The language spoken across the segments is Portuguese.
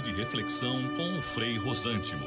De reflexão com o Frei Rosântimo.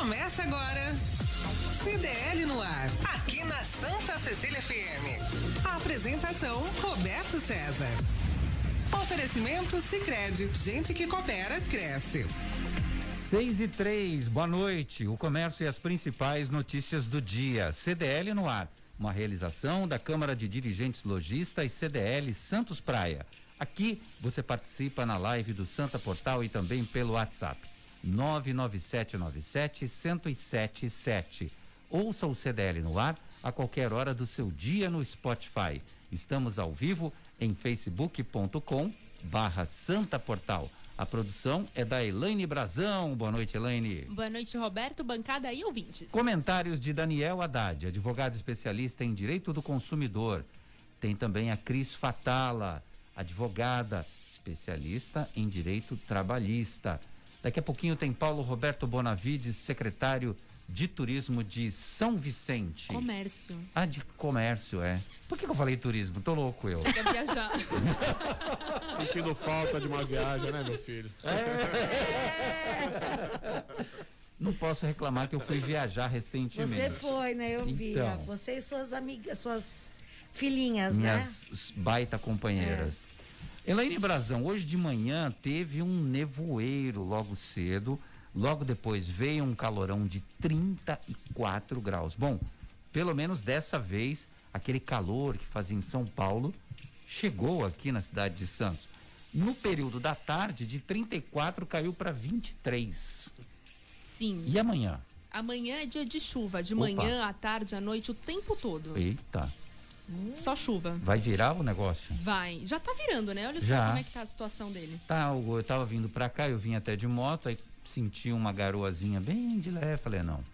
Começa agora. CDL no ar, aqui na Santa Cecília FM. A apresentação Roberto César. Oferecimento Sicredi, gente que coopera cresce. 6 e 3, boa noite. O comércio e as principais notícias do dia. CDL no ar. Uma realização da Câmara de Dirigentes Logistas CDL Santos Praia. Aqui você participa na live do Santa Portal e também pelo WhatsApp. 99797 1077. Ouça o CDL no ar a qualquer hora do seu dia no Spotify. Estamos ao vivo em facebook.com barra Santa Portal. A produção é da Elaine Brazão. Boa noite, Elaine. Boa noite, Roberto, bancada e ouvintes. Comentários de Daniel Haddad, advogado especialista em direito do consumidor. Tem também a Cris Fatala, advogada especialista em direito trabalhista. Daqui a pouquinho tem Paulo Roberto Bonavides, secretário de Turismo de São Vicente. Comércio. Ah, de comércio, é. Por que, que eu falei turismo? Tô louco eu. Você quer viajar? Sentindo falta de uma viagem, né, meu filho? É. Não posso reclamar que eu fui viajar recentemente. Você foi, né? Eu vi. Então. Você e suas amigas, suas filhinhas, Minhas né? baita companheiras. Elaine Brazão, hoje de manhã teve um nevoeiro logo cedo, logo depois veio um calorão de 34 graus. Bom, pelo menos dessa vez, aquele calor que fazia em São Paulo chegou aqui na cidade de Santos. No período da tarde, de 34 caiu para 23. Sim. E amanhã? Amanhã é dia de chuva, de Opa. manhã, à tarde, à noite, o tempo todo. Eita, Só chuva. vai virar o negócio? Vai. Já tá virando, né? Olha só como é que tá a situação dele. Tá, eu eu tava vindo pra cá, eu vim até de moto, aí senti uma garoazinha bem de leve, falei, não,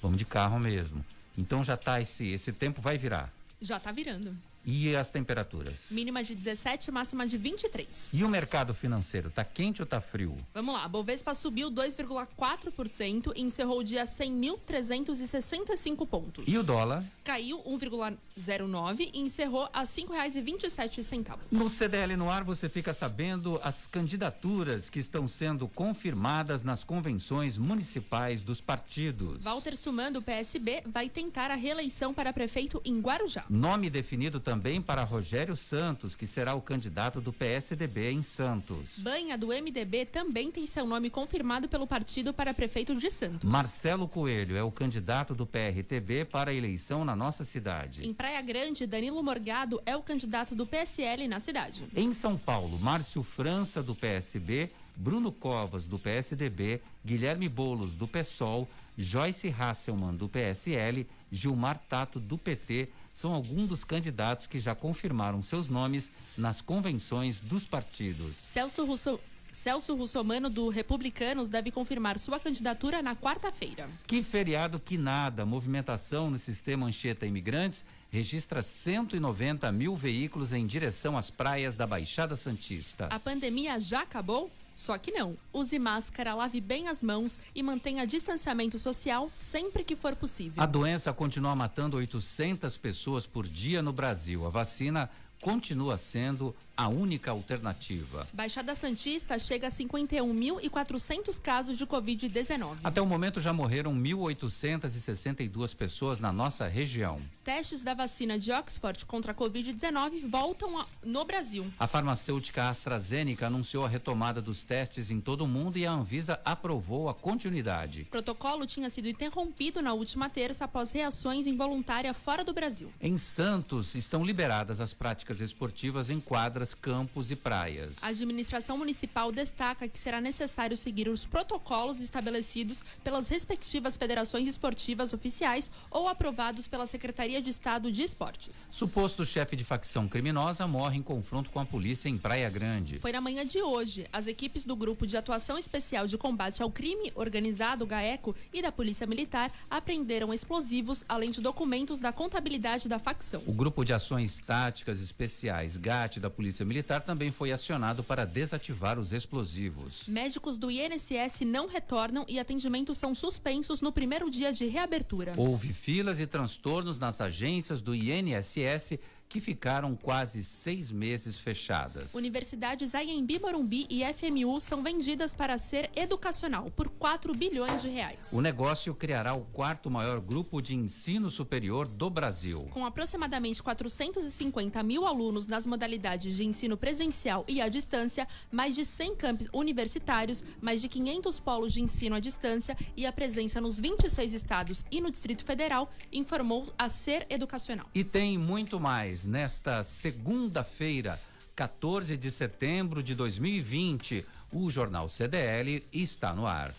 vamos de carro mesmo. Então já tá esse, esse tempo vai virar. Já tá virando. E as temperaturas? Mínima de 17, máxima de 23. E o mercado financeiro, tá quente ou tá frio? Vamos lá, a Bovespa subiu 2,4% e encerrou o dia a 100.365 pontos. E o dólar? Caiu 1,09 e encerrou a R$ 5,27. No CDL no ar você fica sabendo as candidaturas que estão sendo confirmadas nas convenções municipais dos partidos. Walter Suman, do PSB, vai tentar a reeleição para prefeito em Guarujá. Nome definido também para Rogério Santos, que será o candidato do PSDB em Santos. Banha, do MDB, também tem seu nome confirmado pelo partido para prefeito de Santos. Marcelo Coelho é o candidato do PRTB para a eleição na nossa cidade. Em Praia Grande, Danilo Morgado é o candidato do PSL na cidade. Em São Paulo, Márcio França, do PSB, Bruno Covas, do PSDB, Guilherme Bolos, do PSOL, Joyce Hasselmann, do PSL, Gilmar Tato, do PT, são alguns dos candidatos que já confirmaram seus nomes nas convenções dos partidos. Celso Russo... Celso Russomano, do Republicanos, deve confirmar sua candidatura na quarta-feira. Que feriado que nada! Movimentação no sistema Anchieta Imigrantes registra 190 mil veículos em direção às praias da Baixada Santista. A pandemia já acabou? Só que não. Use máscara, lave bem as mãos e mantenha distanciamento social sempre que for possível. A doença continua matando 800 pessoas por dia no Brasil. A vacina continua sendo a única alternativa. Baixada Santista chega a 51.400 casos de Covid-19. Até o momento já morreram 1.862 pessoas na nossa região. Testes da vacina de Oxford contra a Covid-19 voltam a- no Brasil. A farmacêutica AstraZeneca anunciou a retomada dos testes em todo o mundo e a Anvisa aprovou a continuidade. O protocolo tinha sido interrompido na última terça após reações involuntárias fora do Brasil. Em Santos estão liberadas as práticas práticas esportivas em quadras, campos e praias. A administração municipal destaca que será necessário seguir os protocolos estabelecidos pelas respectivas federações esportivas oficiais ou aprovados pela Secretaria de Estado de Esportes. Suposto chefe de facção criminosa morre em confronto com a polícia em Praia Grande. Foi na manhã de hoje. As equipes do Grupo de Atuação Especial de Combate ao Crime Organizado, GAECO, e da Polícia Militar apreenderam explosivos, além de documentos da contabilidade da facção. O Grupo de Ações Táticas Especiais GAT da Polícia Militar também foi acionado para desativar os explosivos. Médicos do INSS não retornam e atendimentos são suspensos no primeiro dia de reabertura. Houve filas e transtornos nas agências do INSS que ficaram quase seis meses fechadas. Universidades Anhembi Morumbi e FMU são vendidas para ser educacional por 4 bilhões de reais. O negócio criará o quarto maior grupo de ensino superior do Brasil. Com aproximadamente 450 mil alunos nas modalidades de ensino presencial e à distância, mais de 100 campos universitários, mais de 500 polos de ensino à distância e a presença nos 26 estados e no Distrito Federal, informou a Ser Educacional. E tem muito mais nesta segunda-feira, 14 de setembro de 2020. O Jornal CDL está no ar.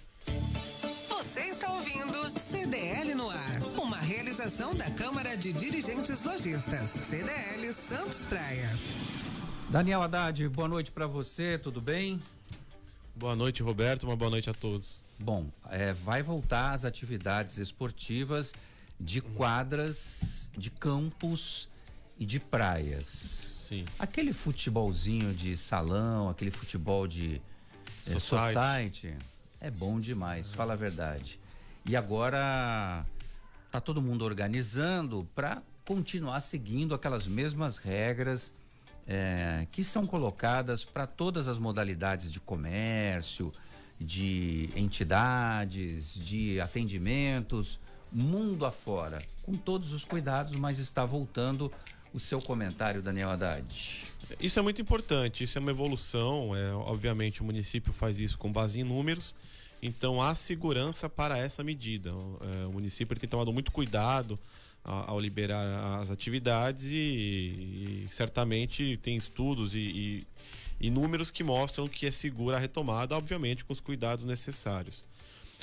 Você está ouvindo CDL no ar, uma realização da Câmara de Dirigentes Lojistas, CDL Santos Praia. Daniel Haddad, boa noite para você, tudo bem? Boa noite, Roberto. Uma boa noite a todos. Bom, é, vai voltar as atividades esportivas de quadras, de campos e de praias. Sim. Aquele futebolzinho de salão, aquele futebol de é, Society. society, é bom demais, fala a verdade. E agora tá todo mundo organizando para continuar seguindo aquelas mesmas regras é, que são colocadas para todas as modalidades de comércio, de entidades, de atendimentos, mundo afora, com todos os cuidados, mas está voltando o seu comentário, Daniel Haddad. Isso é muito importante, isso é uma evolução. É, obviamente, o município faz isso com base em números, então há segurança para essa medida. O, é, o município tem tomado muito cuidado ao liberar as atividades e, e certamente tem estudos e, e- e números que mostram que é segura a retomada, obviamente, com os cuidados necessários.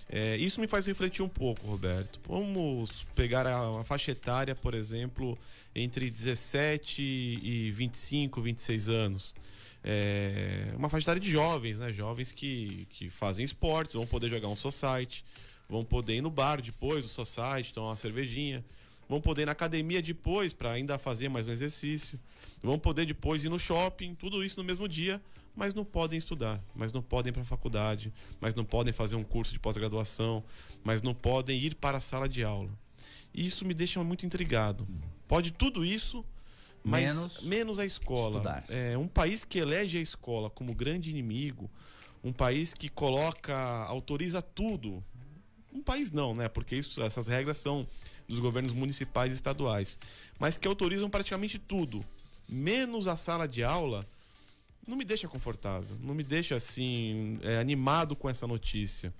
É, isso me faz refletir um pouco, Roberto. Vamos pegar a, a faixa etária, por exemplo, entre 17 e 25, 26 anos. É, uma faixa etária de jovens, né? Jovens que, que fazem esportes, vão poder jogar um society, vão poder ir no bar depois do society, tomar uma cervejinha, vão poder ir na academia depois para ainda fazer mais um exercício, vão poder depois ir no shopping, tudo isso no mesmo dia, mas não podem estudar, mas não podem ir para a faculdade, mas não podem fazer um curso de pós-graduação, mas não podem ir para a sala de aula. E isso me deixa muito intrigado. Pode tudo isso, mas Menos menos, a escola. estudar. É um país que elege a escola como grande inimigo, um país que coloca, autoriza tudo. Um país não, né? Porque isso, essas regras são dos governos municipais e estaduais, mas que autorizam praticamente tudo, menos a sala de aula. Não me deixa confortável, não me deixa assim é, animado com essa notícia.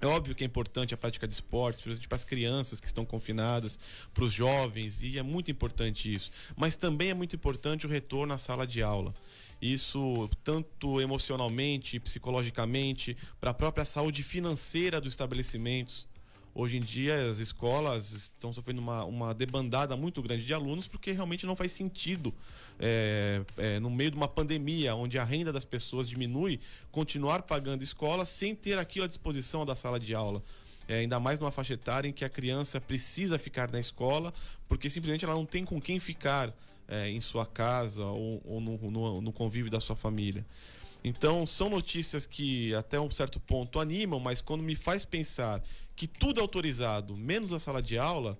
É óbvio que é importante a prática de esportes, principalmente para as crianças que estão confinadas, para os jovens, e é muito importante isso. Mas também é muito importante o retorno à sala de aula. Isso, tanto emocionalmente, psicologicamente, para a própria saúde financeira dos estabelecimentos. Hoje em dia, as escolas estão sofrendo uma, uma debandada muito grande de alunos, porque realmente não faz sentido, é, é, no meio de uma pandemia, onde a renda das pessoas diminui, continuar pagando escola sem ter aquilo à disposição da sala de aula. É, ainda mais numa faixa etária em que a criança precisa ficar na escola, porque simplesmente ela não tem com quem ficar é, em sua casa ou, ou no, no- no convívio da sua família. Então, são notícias que até um certo ponto animam, mas quando me faz pensar que tudo é autorizado, menos a sala de aula,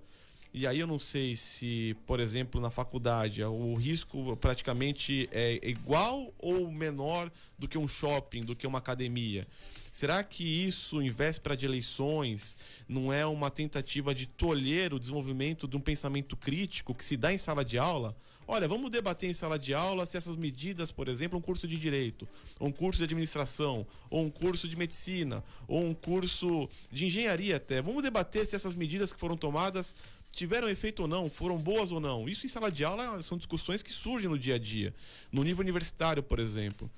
e aí eu não sei se, por exemplo, na faculdade o risco praticamente é igual ou menor do que um shopping, do que uma academia. Será que isso, em véspera de eleições, não é uma tentativa de tolher o desenvolvimento de um pensamento crítico que se dá em sala de aula? Olha, vamos debater em sala de aula se essas medidas, por exemplo, um curso de direito, ou um curso de administração, ou um curso de medicina, ou um curso de engenharia até. Vamos debater se essas medidas que foram tomadas tiveram efeito ou não, foram boas ou não. Isso em sala de aula são discussões que surgem no dia a dia, no nível universitário, por exemplo.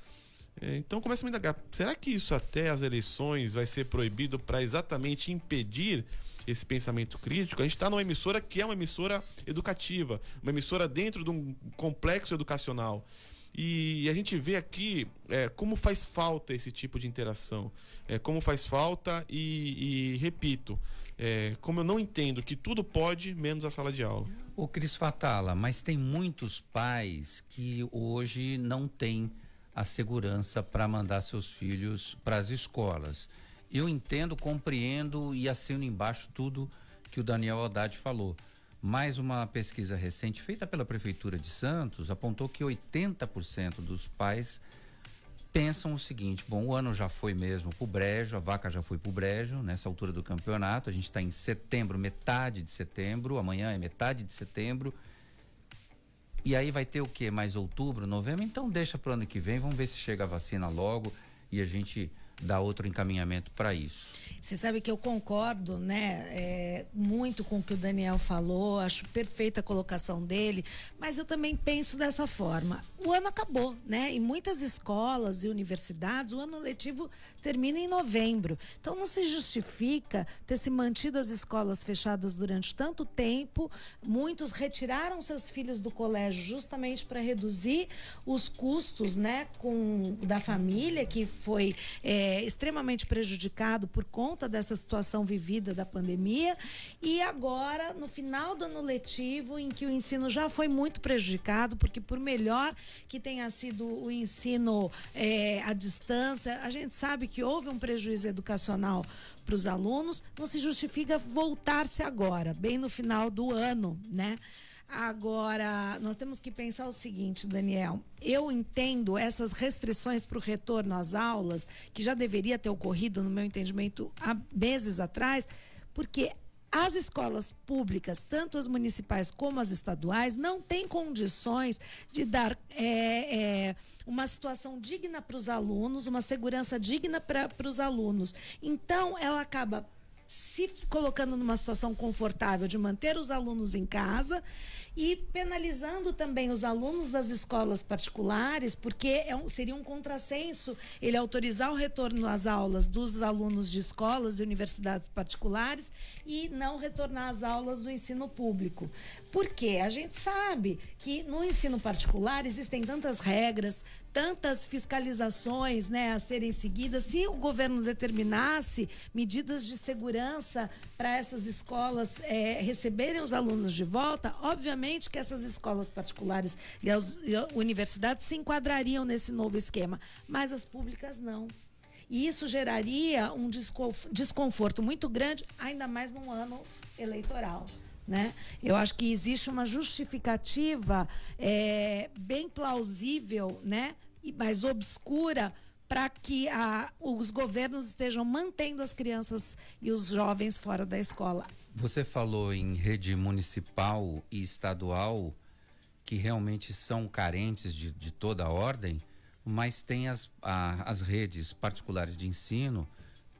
É, Então começa a me indagar, será que isso até as eleições vai ser proibido para exatamente impedir esse pensamento crítico? A gente está numa emissora que é uma emissora educativa, uma emissora dentro de um complexo educacional. E a gente vê aqui é, como faz falta esse tipo de interação. É, como faz falta e, e repito, é, como eu não entendo que tudo pode, menos a sala de aula. Ô Cris Fatala, mas tem muitos pais que hoje não têm a segurança para mandar seus filhos para as escolas. Eu entendo, compreendo e assino embaixo tudo que o Daniel Haddad falou. Mais uma pesquisa recente feita pela Prefeitura de Santos apontou que 80% dos pais pensam o seguinte: bom, o ano já foi mesmo pro brejo, a vaca já foi pro brejo nessa altura do campeonato. A gente está em setembro, metade de setembro, amanhã é metade de setembro. E aí vai ter o quê? Mais outubro, novembro? Então deixa pro ano que vem, vamos ver se chega a vacina logo e a gente dá outro encaminhamento para isso. Você sabe que eu concordo, né, é, muito com o que o Daniel falou, acho perfeita a colocação dele, mas eu também penso dessa forma. O ano acabou, né? Em muitas escolas e universidades, o ano letivo termina em novembro. Então não se justifica ter se mantido as escolas fechadas durante tanto tempo. Muitos retiraram seus filhos do colégio justamente para reduzir os custos, né, com da família que foi é, extremamente prejudicado por conta dessa situação vivida da pandemia. E agora, no final do ano letivo, em que o ensino já foi muito prejudicado, porque por melhor que tenha sido o ensino é, à distância, a gente sabe que houve um prejuízo educacional para os alunos, não se justifica voltar-se agora, bem no final do ano, né? Agora, nós temos que pensar o seguinte, Daniel. Eu entendo essas restrições para o retorno às aulas, que já deveria ter ocorrido, no meu entendimento, há meses atrás, porque as escolas públicas, tanto as municipais como as estaduais, não têm condições de dar é, é, uma situação digna para os alunos, uma segurança digna para os alunos. Então, ela acaba se colocando numa situação confortável de manter os alunos em casa e penalizando também os alunos das escolas particulares, porque é um, seria um contrassenso ele autorizar o retorno às aulas dos alunos de escolas e universidades particulares e não retornar às aulas do ensino público. Porque a gente sabe que no ensino particular existem tantas regras, tantas fiscalizações né, a serem seguidas. Se o governo determinasse medidas de segurança para essas escolas é, receberem os alunos de volta, obviamente que essas escolas particulares e as e a universidades se enquadrariam nesse novo esquema, mas as públicas não. E isso geraria um desconf- desconforto muito grande, ainda mais num ano eleitoral. Né? Eu acho que existe uma justificativa é, bem plausível, né? mais obscura para que a, os governos estejam mantendo as crianças e os jovens fora da escola. Você falou em rede municipal e estadual que realmente são carentes de, de toda a ordem, mas tem as, a- as redes particulares de ensino,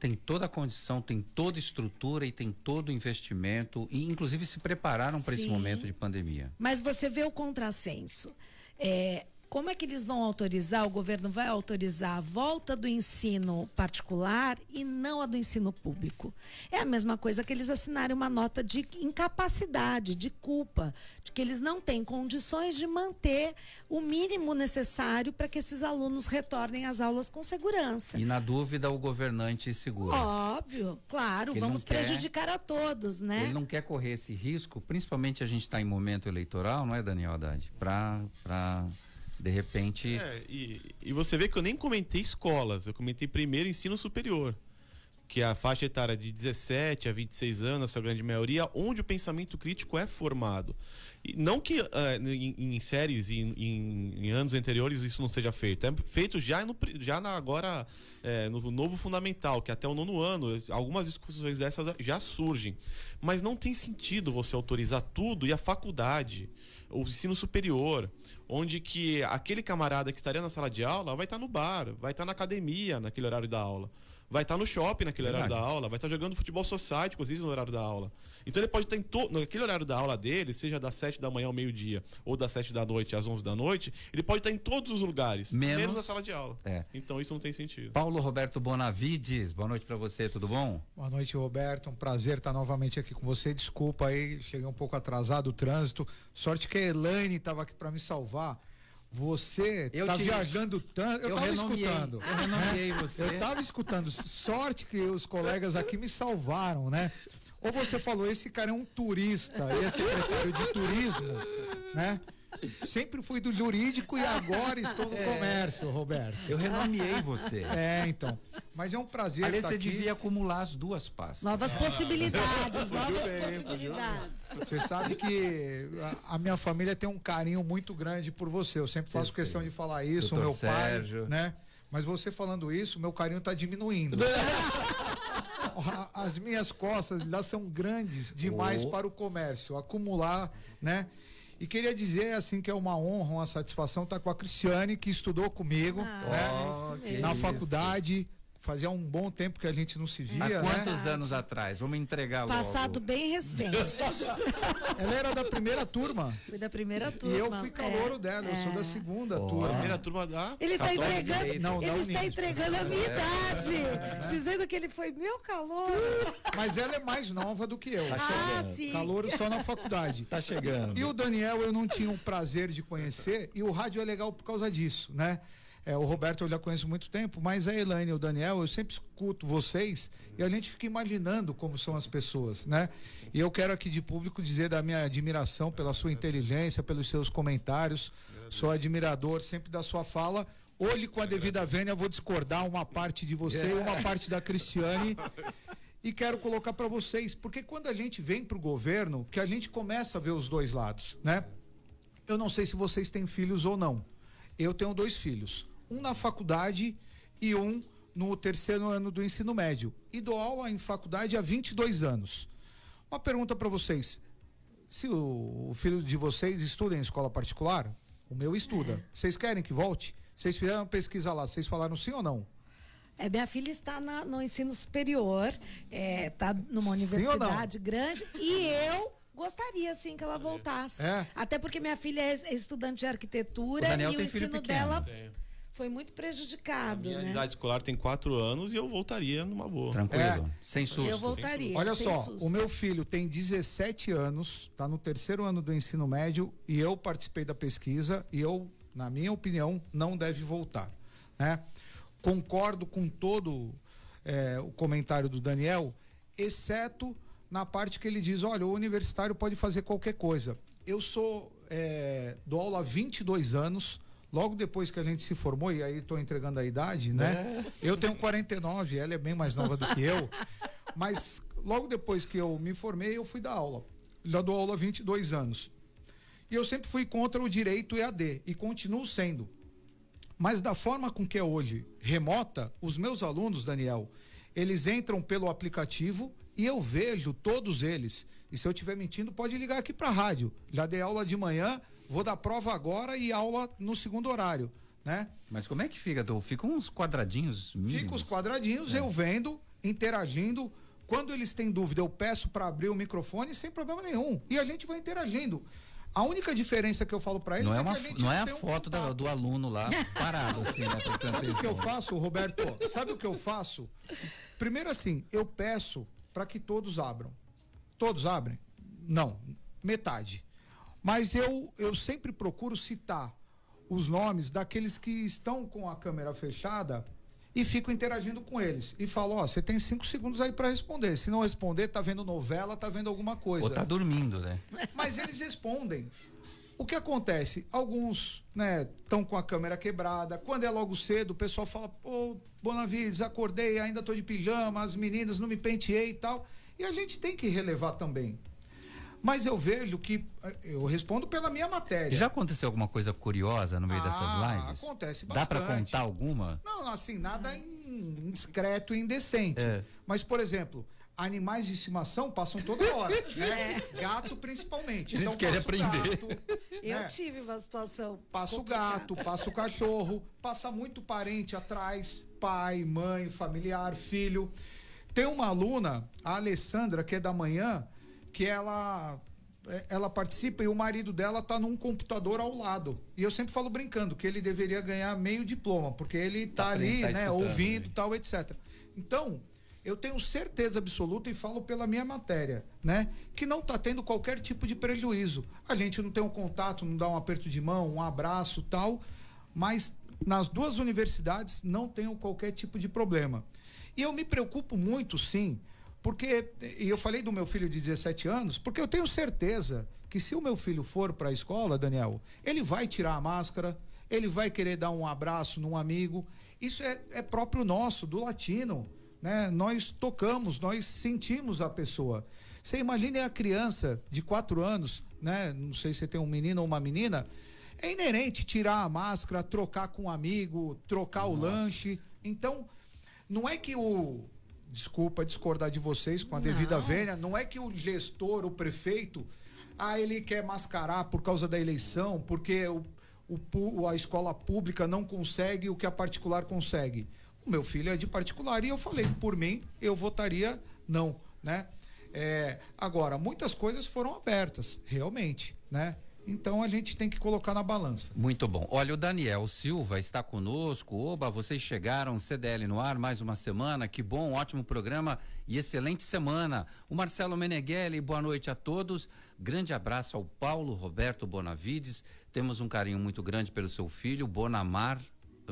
tem toda a condição, tem toda a estrutura e tem todo o investimento, e inclusive se prepararam para esse momento de pandemia. Mas você vê o contrassenso. É, como é que eles vão autorizar, o governo vai autorizar a volta do ensino particular e não a do ensino público? É a mesma coisa que eles assinarem uma nota de incapacidade, de culpa, de que eles não têm condições de manter o mínimo necessário para que esses alunos retornem às aulas com segurança. E na dúvida, o governante segura. Óbvio, claro, Ele vamos quer- prejudicar a todos, né? Ele não quer correr esse risco, principalmente a gente está em momento eleitoral, não é, Daniel Haddad? Para, de repente. É, e, e você vê que eu nem comentei escolas, eu comentei primeiro ensino superior. Que a faixa etária de 17 a 26 anos, a sua grande maioria, onde o pensamento crítico é formado. E não que ah, em, em séries e em, em- em anos anteriores isso não seja feito. É feito já, no, já na, agora é, no novo fundamental, que até o nono ano, algumas discussões dessas já surgem. Mas não tem sentido você autorizar tudo e a faculdade, o ensino superior, onde que aquele camarada que estaria na sala de aula vai estar no bar, vai estar na academia naquele horário da aula. Vai estar no shopping naquele horário da aula, vai estar jogando futebol society, inclusive, no horário da aula. Então ele pode estar em to... naquele horário da aula dele, seja das 7 da manhã ao meio-dia ou das 7 da noite às 11 da noite, ele pode estar em todos os lugares, Menos- menos, na sala de aula. É. Então isso não tem sentido. Paulo Roberto Bonavides, boa noite pra você, tudo bom? Boa noite, Roberto. Um prazer estar novamente aqui com você. Desculpa aí, cheguei um pouco atrasado o trânsito. Sorte que a Elaine estava aqui para me salvar. Você Eu tá te- viajando tanto. Eu, eu estava renomeei, escutando. eu renomeei você. Eu estava escutando. Sorte que os colegas aqui me salvaram, né? Ou você falou, esse cara é um turista, e é secretário de turismo, né? Sempre fui do jurídico e agora estou no comércio, Roberto. Eu renomeei você. É, então. Mas é um prazer Aliás, estar você aqui. devia acumular as duas pastas. Novas possibilidades, novas possibilidades. Você sabe que a, a minha família tem um carinho muito grande por você. Eu sempre faço Eu questão sei. de falar isso, Doutor meu Sérgio. pai, né? Mas você falando isso, meu carinho está diminuindo. As minhas costas lá são grandes demais Oh. para o comércio, acumular, né? E queria dizer assim que é uma honra, uma satisfação estar com a Cristiane que estudou comigo, né? Oh, que Na isso. faculdade, fazia um bom tempo que a gente não se via, Há né? quantos anos atrás? Vamos entregar logo. Passado bem recente. Ela era da primeira turma. Fui da primeira E turma. eu fui calouro é. dela, eu sou da segunda Ó. turma. Primeira turma da. Ele está entregando. Não, ele está entregando a minha idade, dizendo que ele foi meu calor. Mas ela é mais nova do que eu. Ah, sim. Calouro só na faculdade. Tá chegando. E o Daniel eu não tinha o prazer de conhecer, e o rádio é legal por causa disso, né? É, o Roberto eu já conheço há muito tempo, mas a Elaine e o Daniel, eu sempre escuto vocês e a gente fica imaginando como são as pessoas, né? E eu quero aqui de público dizer da minha admiração pela sua inteligência, pelos seus comentários. Sou admirador sempre da sua fala. Hoje, com a devida vênia, vou discordar uma parte de você e uma parte da Cristiane. E quero colocar para vocês, porque quando a gente vem para o governo, que a gente começa a ver os dois lados, né? Eu não sei se vocês têm filhos ou não. Eu tenho dois filhos, um na faculdade e um no terceiro ano do ensino médio. E dou aula em faculdade há 22 anos. Uma pergunta para vocês: se o, o filho de vocês estuda em escola particular, o meu estuda. Vocês querem que volte? Vocês fizeram uma pesquisa lá, vocês falaram sim ou não? É, minha filha está na- no ensino superior, está numa Sim ou não? universidade grande e eu gostaria sim que ela voltasse. É. Até porque minha filha é estudante de arquitetura O e o ensino pequeno. dela Tem. Foi muito prejudicado, Minha né? idade escolar tem quatro anos e eu voltaria numa boa. Tranquilo, É. sem susto. Eu voltaria. Olha só, susto. o meu filho tem 17 anos, está no terceiro ano do ensino médio e eu participei da pesquisa e eu, na minha opinião, não deve voltar. Né? Concordo com todo eh, o comentário do Daniel, exceto na parte que ele diz: olha, o universitário pode fazer qualquer coisa. Eu sou, eh, dou aula há 22 anos. Logo depois que a gente se formou, e aí estou entregando a idade, né? Eu tenho 49, ela é bem mais nova do que eu. Mas logo depois que eu me formei, eu fui dar aula. Já dou aula há 22 anos. E eu sempre fui contra o direito EAD e continuo sendo. Mas da forma com que é hoje, remota, os meus alunos, Daniel, eles entram pelo aplicativo e eu vejo todos eles. E se eu estiver mentindo, pode ligar aqui para a rádio. Já dei aula de manhã, vou dar prova agora e aula no segundo horário, né? Mas como é que fica, Dô? Ficam uns quadradinhos mínimos. Fica os quadradinhos, eu vendo, interagindo. Quando eles têm dúvida, eu peço para abrir o microfone sem problema nenhum. E a gente vai interagindo. A única diferença que eu falo para eles Não é, é, uma, que a gente não é a um foto da- contato. do aluno lá parado assim, né? Sabe o que eu faço, Roberto? Sabe o que eu faço? Primeiro assim, eu peço para que todos abram. Todos abrem? Não, metade. Mas eu, eu sempre procuro citar os nomes daqueles que estão com a câmera fechada e fico interagindo com eles. E falo, ó, você tem cinco segundos aí para responder. Se não responder, tá vendo novela, tá vendo alguma coisa. Ou tá dormindo, né? Mas eles respondem. O que acontece? Alguns, né, estão com a câmera quebrada. Quando é logo cedo, o pessoal fala: "Pô, Bonavides, acordei, ainda tô de pijama, as meninas não me penteei e tal". E a gente tem que relevar também. Mas eu vejo que eh, eu respondo pela minha matéria. Já aconteceu alguma coisa curiosa no meio Ah, dessas lives? acontece Dá pra bastante. contar alguma? Não, assim, nada in- indiscreto e indecente. É. Mas, por exemplo, animais de estimação passam toda hora, né? Gato principalmente. Eles então, querem aprender. gato, Eu né? tive uma situação. Passa o gato, passa o cachorro, passa muito parente atrás. pai, mãe, familiar, filho. Tem uma aluna, a Alessandra, que é da manhã, que ela é, ela participa e o marido dela tá num computador ao lado. E eu sempre falo brincando que ele deveria ganhar meio diploma, porque ele tá, ali, tá né, ouvindo, né? tal, etc. Então, eu tenho certeza absoluta e falo pela minha matéria, né, que não tá tendo qualquer tipo de prejuízo. A gente não tem um contato, não dá um aperto de mão, um abraço, tal, mas nas duas universidades não tenho qualquer tipo de problema. E eu me preocupo muito, sim, porque, e eu falei do meu filho de 17 anos, porque eu tenho certeza que se o meu filho for para a escola, Daniel, ele vai tirar a máscara, ele vai querer dar um abraço num amigo. Isso é, é próprio nosso, do latino. Né? Nós tocamos, nós sentimos a pessoa. Você imagine a criança de quatro anos, né? Não sei se tem um menino ou uma menina. É inerente tirar a máscara, trocar com um amigo, trocar o lanche. Então, não é que o. Desculpa discordar de vocês com a devida Não. vênia, não é que o gestor, o prefeito, ah, ele quer mascarar por causa da eleição, porque o, o a escola pública não consegue o que a particular consegue. O meu filho é de particular e eu falei, por mim, eu votaria não, né? É, agora, muitas coisas foram abertas, realmente, né? Então a gente tem que colocar na balança. Muito bom. Olha, o Daniel Silva está conosco. Oba, vocês chegaram, CDL no ar, mais uma semana. Que bom, ótimo programa e excelente semana. O Marcelo Meneghelli, boa noite a todos. Grande abraço ao Paulo Roberto Bonavides. Temos um carinho muito grande pelo seu filho, Bonamar.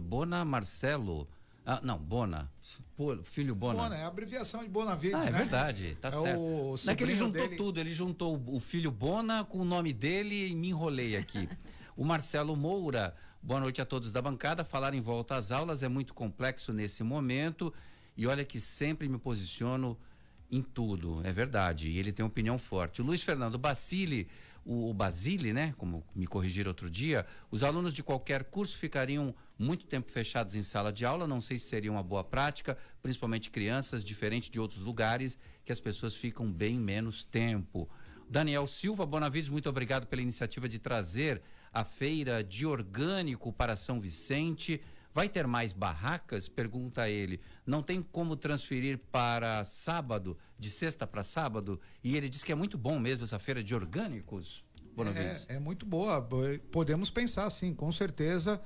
Bona Marcelo. Ah, não, Bona. Pô, filho Bona. Bona, é a abreviação de Bonavides, Ah, é né? verdade, tá É certo. o Não é que ele juntou dele. tudo, ele juntou o, filho Bona com o nome dele e me enrolei aqui. o Marcelo Moura, boa noite a todos da bancada. Falar em volta às aulas é muito complexo nesse momento e olha que sempre me posiciono em tudo, é verdade. E ele tem opinião forte. O Luiz Fernando Bacili, o, o Basile, né? Como me corrigiram outro dia, os alunos de qualquer curso ficariam muito tempo fechados em sala de aula. Não sei se seria uma boa prática, principalmente crianças, diferente de outros lugares, que as pessoas ficam bem menos tempo. Daniel Silva Bonavides, muito obrigado pela iniciativa de trazer a feira de orgânico para São Vicente. Vai ter mais barracas? Pergunta ele. Não tem como transferir para sábado, de sexta para sábado? E ele diz que é muito bom mesmo essa feira de orgânicos. É, é muito boa. Bo- Podemos pensar, sim, com certeza.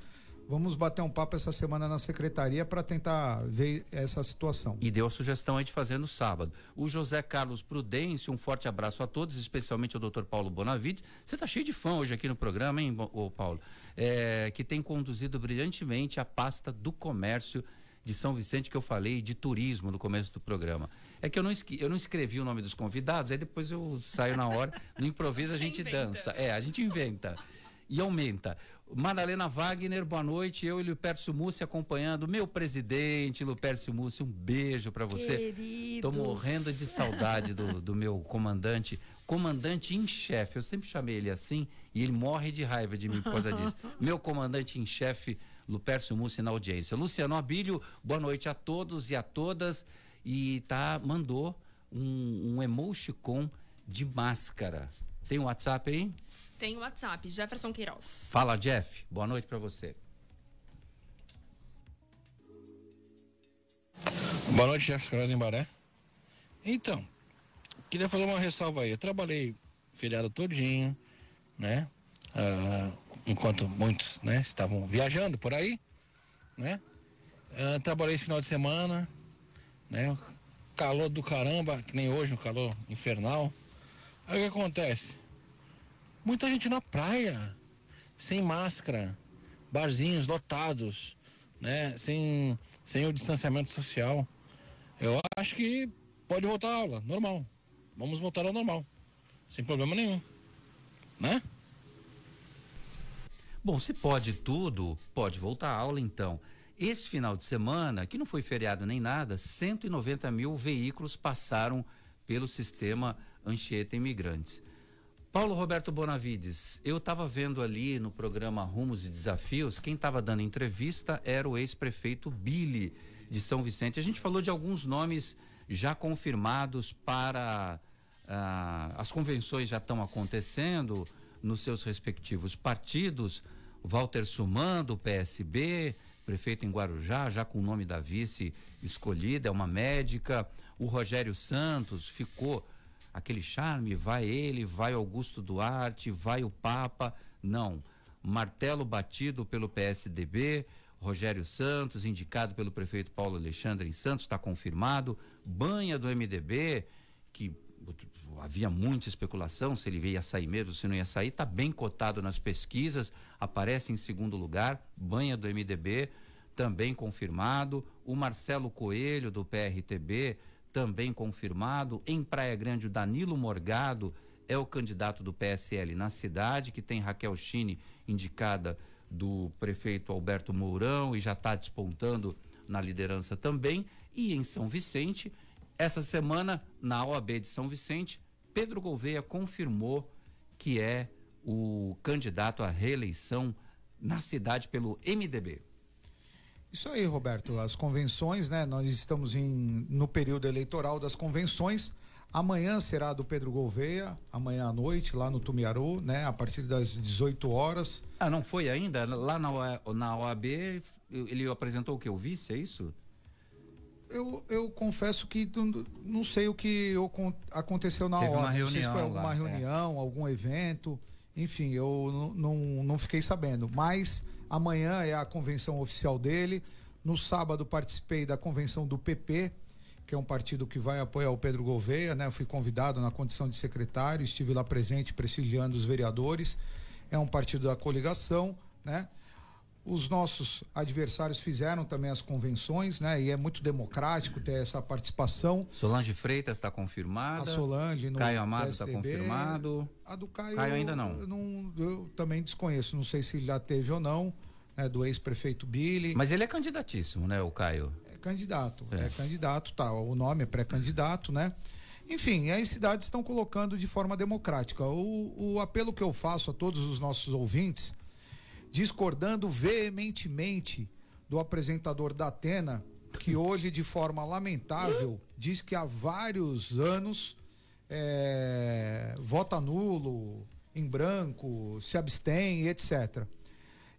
Vamos bater um papo essa semana na secretaria para tentar ver essa situação. E deu a sugestão aí de fazer no sábado. O José Carlos Prudêncio, um forte abraço a todos, especialmente ao doutor Paulo Bonavides. Você tá cheio de fã hoje aqui no programa, hein, ô Paulo? É, que tem conduzido brilhantemente a pasta do comércio de São Vicente, que eu falei de turismo no começo do programa. É que eu não, eu não escrevi o nome dos convidados, aí depois eu saio na hora, no improviso a gente inventa. dança. É, a gente inventa e aumenta. Madalena Wagner, boa noite. Eu e Lupércio Mussi acompanhando. Meu presidente, Lupércio Mussi, um beijo para você. Tô Queridos. morrendo de saudade do, do meu comandante. Comandante em chefe. Eu sempre chamei ele assim e ele morre de raiva de mim por causa disso. Meu comandante em chefe, Lupércio Mussi, na audiência. Luciano Abílio, boa noite a todos e a todas. E tá, mandou um, um emoticon de máscara. Tem um WhatsApp aí? Tem o WhatsApp, Jefferson Queiroz. Fala, Jeff. Boa noite para você. Boa noite, Jefferson Queiroz em Baré. Então, queria fazer uma ressalva aí. Eu trabalhei feriado todinho, né? Ah, enquanto muitos, né, estavam viajando por aí, né? Ah, trabalhei esse final de semana, né? Calor do caramba, que nem hoje, um calor infernal. Aí o que acontece? Muita gente na praia, sem máscara, barzinhos lotados, né? Sem, sem o distanciamento social. Eu acho que pode voltar à aula, normal. Vamos voltar ao normal, sem problema nenhum, né? Bom, se pode tudo, pode voltar à aula então. Esse final de semana, que não foi feriado nem nada, 190 mil veículos passaram pelo sistema Anchieta Imigrantes. Paulo Roberto Bonavides, eu estava vendo ali no programa Rumos e Desafios, quem estava dando entrevista era o ex-prefeito Billy de São Vicente. A gente falou de alguns nomes já confirmados para ah, as convenções já estão acontecendo nos seus respectivos partidos. Walter Suman, do PSB, prefeito em Guarujá, já com o nome da vice escolhida, é uma médica. O Rogério Santos ficou aquele charme, vai ele, vai Augusto Duarte, vai o Papa. Não. Martelo batido pelo PSDB, Rogério Santos, indicado pelo prefeito Paulo Alexandre em Santos, está confirmado. Banha do MDB, que havia muita especulação se ele ia sair mesmo, se não ia sair, está bem cotado nas pesquisas, aparece em segundo lugar. Banha do MDB, também confirmado. O Marcelo Coelho, do PRTB, também confirmado. Em Praia Grande, o Danilo Morgado é o candidato do PSL na cidade, que tem Raquel Chine indicada do prefeito Alberto Mourão e já está despontando na liderança também. E em São Vicente, essa semana, na OAB de São Vicente, Pedro Gouveia confirmou que é o candidato à reeleição na cidade pelo MDB. Isso aí, Roberto. As convenções, né? Nós estamos em, no período eleitoral das convenções. Amanhã será do Pedro Gouveia, amanhã à noite, lá no Tumiaru, né? A partir das 18 horas. Ah, não foi ainda? Lá na, na OAB, ele apresentou o que? O vice, é isso? Eu, eu confesso que não sei o que eu, aconteceu na Teve hora. Uma reunião não sei se foi alguma lá, é. reunião, é. algum evento. Enfim, eu não, não fiquei sabendo. Mas amanhã é a convenção oficial dele. No sábado participei da convenção do PP, que é um partido que vai apoiar o Pedro Gouveia, né? Eu fui convidado na condição de secretário, estive lá presente prestigiando os vereadores. É um partido da coligação, né? Os nossos adversários fizeram também as convenções, né? E é muito democrático ter essa participação. Solange Freitas está confirmada. A Solange no Caio Amado está confirmado. A do Caio, Caio ainda não. Eu, não. eu também desconheço, não sei se já teve ou não, né? Do ex-prefeito Billy. Mas ele é candidatíssimo, né, o Caio? É candidato, é, é candidato, tá. O nome é pré-candidato, né? Enfim, as cidades estão colocando de forma democrática. O, o apelo que eu faço a todos os nossos ouvintes discordando veementemente do apresentador da Atena, que hoje, de forma lamentável, diz que há vários anos é, vota nulo, em branco, se abstém, etc.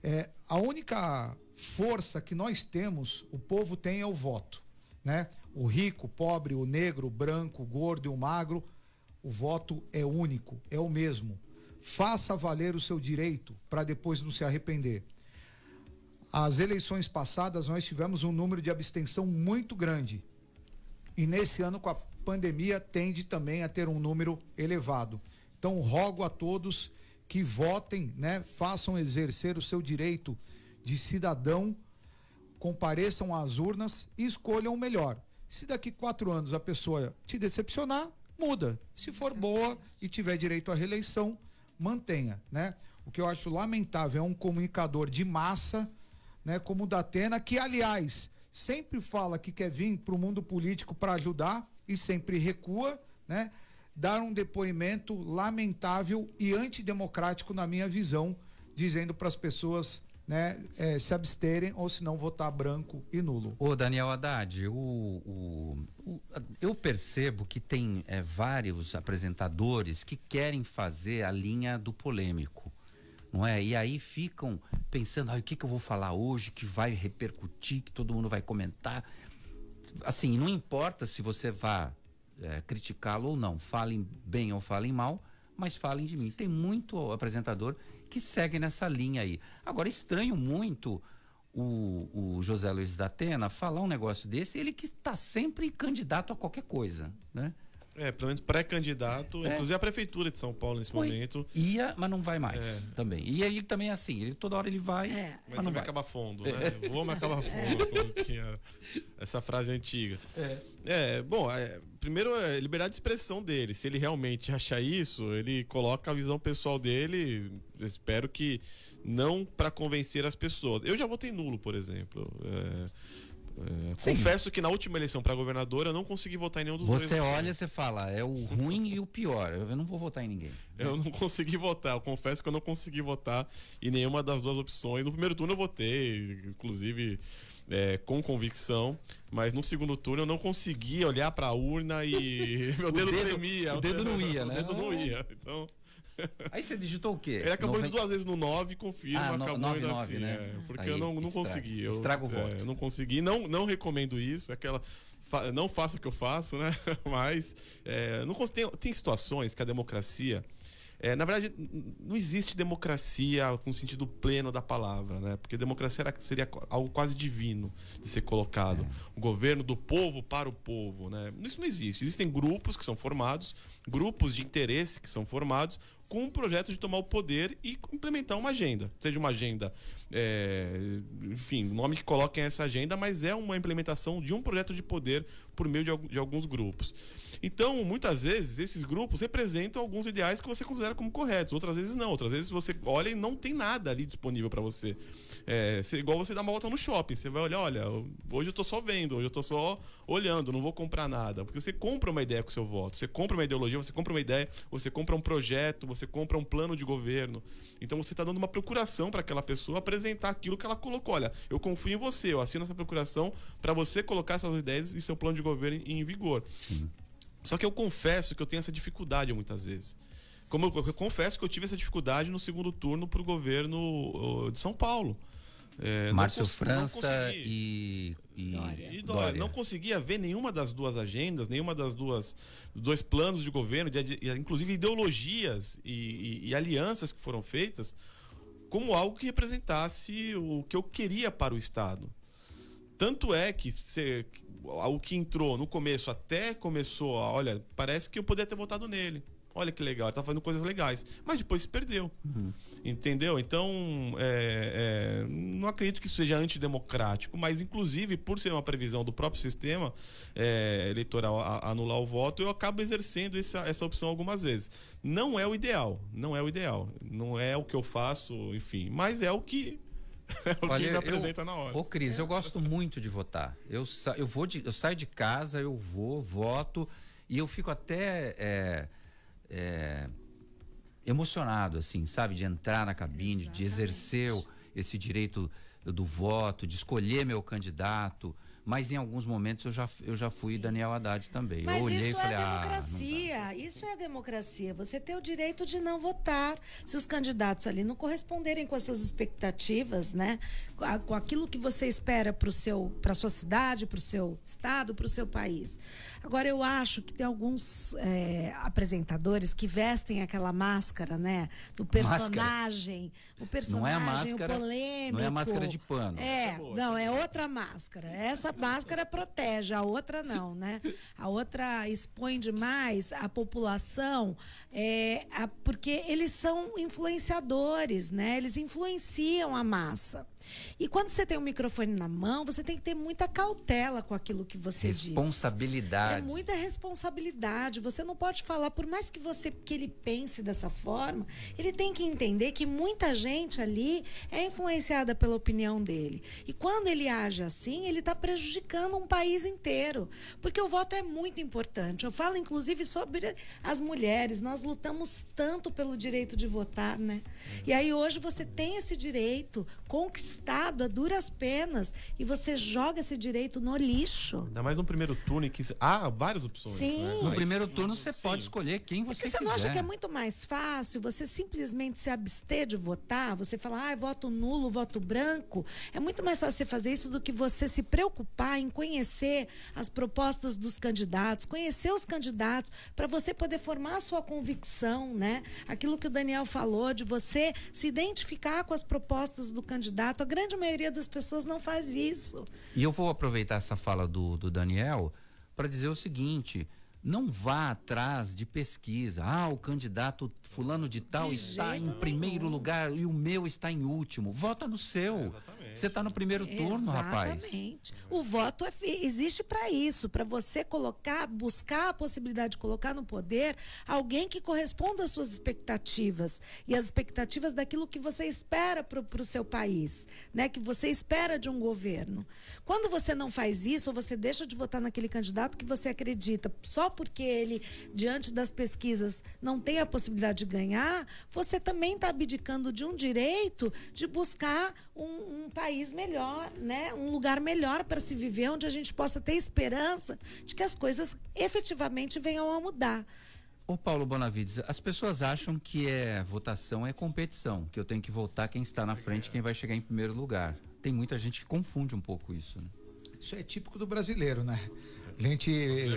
É, a única força que nós temos, o povo tem é o voto, né? O rico, o pobre, o negro, o branco, o gordo e o magro, o voto é único, é o mesmo. Faça valer o seu direito para depois não se arrepender. As eleições passadas nós tivemos um número de abstenção muito grande. E nesse ano com a pandemia tende também a ter um número elevado. Então rogo a todos que votem, né, façam exercer o seu direito de cidadão, compareçam às urnas e escolham o melhor. Se daqui quatro anos a pessoa te decepcionar, muda. Se for boa e tiver direito à reeleição, mantenha, né? O que eu acho lamentável é um comunicador de massa, né, como o da Atena, que aliás sempre fala que quer vir para o mundo político para ajudar e sempre recua, né? Dar um depoimento lamentável e antidemocrático na minha visão, dizendo para as pessoas né, é, se absterem ou se não votar branco e nulo. Ô Daniel Haddad, o, o, o eu percebo que tem é, vários apresentadores que querem fazer a linha do polêmico, não é? E aí ficam pensando, ah, o que, que eu vou falar hoje que vai repercutir, que todo mundo vai comentar. Assim, não importa se você vá é, criticá-lo ou não, falem bem ou falem mal, mas falem de mim. Tem muito apresentador que segue nessa linha aí. Agora, estranho muito o, o José Luiz da Atena falar um negócio desse, ele que está sempre candidato a qualquer coisa, né? É, pelo menos pré-candidato, é. inclusive a prefeitura de São Paulo nesse Foi. momento. Ia, mas não vai mais é. também. E ele também é assim, ele toda hora ele vai, é. mas, mas não vai acabar fundo, né? É. Vou, mas acaba fundo, como tinha essa frase antiga. É, é bom, é, primeiro é liberdade de expressão dele. Se ele realmente achar isso, ele coloca a visão pessoal dele, espero que não para convencer as pessoas. Eu já votei nulo, por exemplo. É, é, confesso que na última eleição para governador eu não consegui votar em nenhum dos você dois. Você olha, você fala, é o ruim e o pior. Eu não vou votar em ninguém. Eu não consegui votar. Eu confesso que eu não consegui votar em nenhuma das duas opções. No primeiro turno eu votei, inclusive é, com convicção, mas no segundo turno eu não conseguia olhar para a urna e meu dedo, dedo tremia. O dedo não ia, né? O dedo não ia. Então Aí você digitou o quê? Ele acabou Noven- indo duas vezes no 9 e confirma, Ah, no- acabou nove, indo nove, assim. né? é, porque Aí eu não, não estraga. consegui. Eu, Estraga o é, voto. eu não consegui. Não, não recomendo isso. Aquela. fa- Não faça o que eu faço, né? Mas é, não tem, tem situações que a democracia. É, na verdade, não existe democracia com sentido pleno da palavra, né? Porque democracia era- seria algo quase divino de ser colocado. O governo do povo para o povo, né? Isso não existe. Existem grupos que são formados, grupos de interesse que são formados com um projeto de tomar o poder e implementar uma agenda. Seja uma agenda, é, enfim, o nome que coloquem essa agenda, mas é uma implementação de um projeto de poder por meio de, de alguns grupos. Então, muitas vezes, esses grupos representam alguns ideais que você considera como corretos, outras vezes não. Outras vezes você olha e não tem nada ali disponível para você. É igual você dar uma volta no shopping. Você vai olhar, olha, hoje eu tô só vendo, hoje eu tô só olhando, não vou comprar nada. Porque você compra uma ideia com seu voto, você compra uma ideologia, você compra uma ideia, você compra um projeto, compra um plano de governo. Então você está dando uma procuração para aquela pessoa apresentar aquilo que ela colocou. Olha, eu confio em você, eu assino essa procuração para você colocar essas ideias e seu plano de governo em, em vigor. Só que eu confesso que eu tenho essa dificuldade muitas vezes. Como eu, eu confesso que eu tive essa dificuldade no segundo turno para o governo de São Paulo. É, Márcio França consegui. E, e E Dória, não conseguia ver nenhuma das duas agendas, nenhuma das duas dos dois planos de governo, de, de- inclusive ideologias e, e- e alianças que foram feitas, como algo que representasse o que eu queria para o Estado. Tanto é que se- o que entrou no começo até começou a, olha, parece que eu poderia ter votado nele. Olha que legal, ele tá fazendo coisas legais. Mas depois se perdeu. Entendeu? Então, é, é, não acredito que isso seja antidemocrático, mas inclusive, por ser uma previsão do próprio sistema é, eleitoral a- a anular o voto, eu acabo exercendo essa, essa opção algumas vezes. Não é o ideal, não é o ideal. Não é o que eu faço, enfim, mas é o que, é o que Olha, me eu- apresenta na hora. Ô, Cris, eu gosto muito de votar. Eu, sa- eu, vou de- eu saio de casa, eu vou, voto, e eu fico até é, é, emocionado, assim, sabe? De entrar na cabine, de exercer esse direito do voto, de escolher meu candidato. Mas em alguns momentos eu já, eu já fui Daniel Haddad também. Mas eu olhei isso e falei, é ah, não dá." democracia. isso é democracia. Você ter o direito de não votar se os candidatos ali não corresponderem com as suas expectativas, né? Com aquilo que você espera para seu, para sua cidade, para o seu estado, para o seu país. Agora eu acho que tem alguns é, apresentadores que vestem aquela máscara, né? Do Máscara. Personagem, o Não é personagem, a máscara, o polêmico. não é a máscara de pano. É, não, é outra máscara. Essa máscara protege, a outra não, né? A outra expõe demais a população, é, a- porque eles são influenciadores, né? Eles influenciam a massa. E quando você tem um microfone na mão, você tem que ter muita cautela com aquilo que você diz. Responsabilidade. É muita responsabilidade. Você não pode falar, por mais que você que ele pense dessa forma, ele tem que entender que muita gente ali é influenciada pela opinião dele. E quando ele age assim, ele está prejudicando um país inteiro. Porque o voto é muito importante. Eu falo, inclusive, sobre as mulheres. Nós lutamos tanto pelo direito de votar, né? E aí hoje você tem esse direito conquistado a duras penas e você joga esse direito no lixo. Ainda mais no primeiro turno em que há várias opções. Sim. né? No primeiro turno você pode escolher quem você Porque você quiser. não acha que é muito mais fácil você simplesmente se abster de votar? Você falar, ah, voto nulo, voto branco. É muito mais fácil você fazer isso do que você se preocupar em conhecer as propostas dos candidatos, conhecer os candidatos, para você poder formar a sua convicção, né? Aquilo que o Daniel falou, de você se identificar com as propostas do candidato. A grande maioria das pessoas não faz isso. E eu vou aproveitar essa fala do, do Daniel para dizer o seguinte: não vá atrás de pesquisa. Ah, o candidato fulano de tal De está em jeito primeiro nenhum. lugar e o meu está em último. Vota no seu. Você está no primeiro turno, rapaz. Exatamente. O voto é existe para isso, para você colocar, buscar a possibilidade de colocar no poder alguém que corresponda às suas expectativas e às expectativas daquilo que você espera para o seu país, né? Que você espera de um governo. Quando você não faz isso, ou você deixa de votar naquele candidato que você acredita, só porque ele, diante das pesquisas, não tem a possibilidade de ganhar, você também está abdicando de um direito de buscar um, um país melhor, né? um lugar melhor para se viver, onde a gente possa ter esperança de que as coisas efetivamente venham a mudar. Ô Paulo Bonavides, as pessoas acham que é votação é competição, que eu tenho que votar quem está na frente, quem vai chegar em primeiro lugar. Tem muita gente que confunde um pouco isso. Né? Isso é típico do brasileiro, né? A gente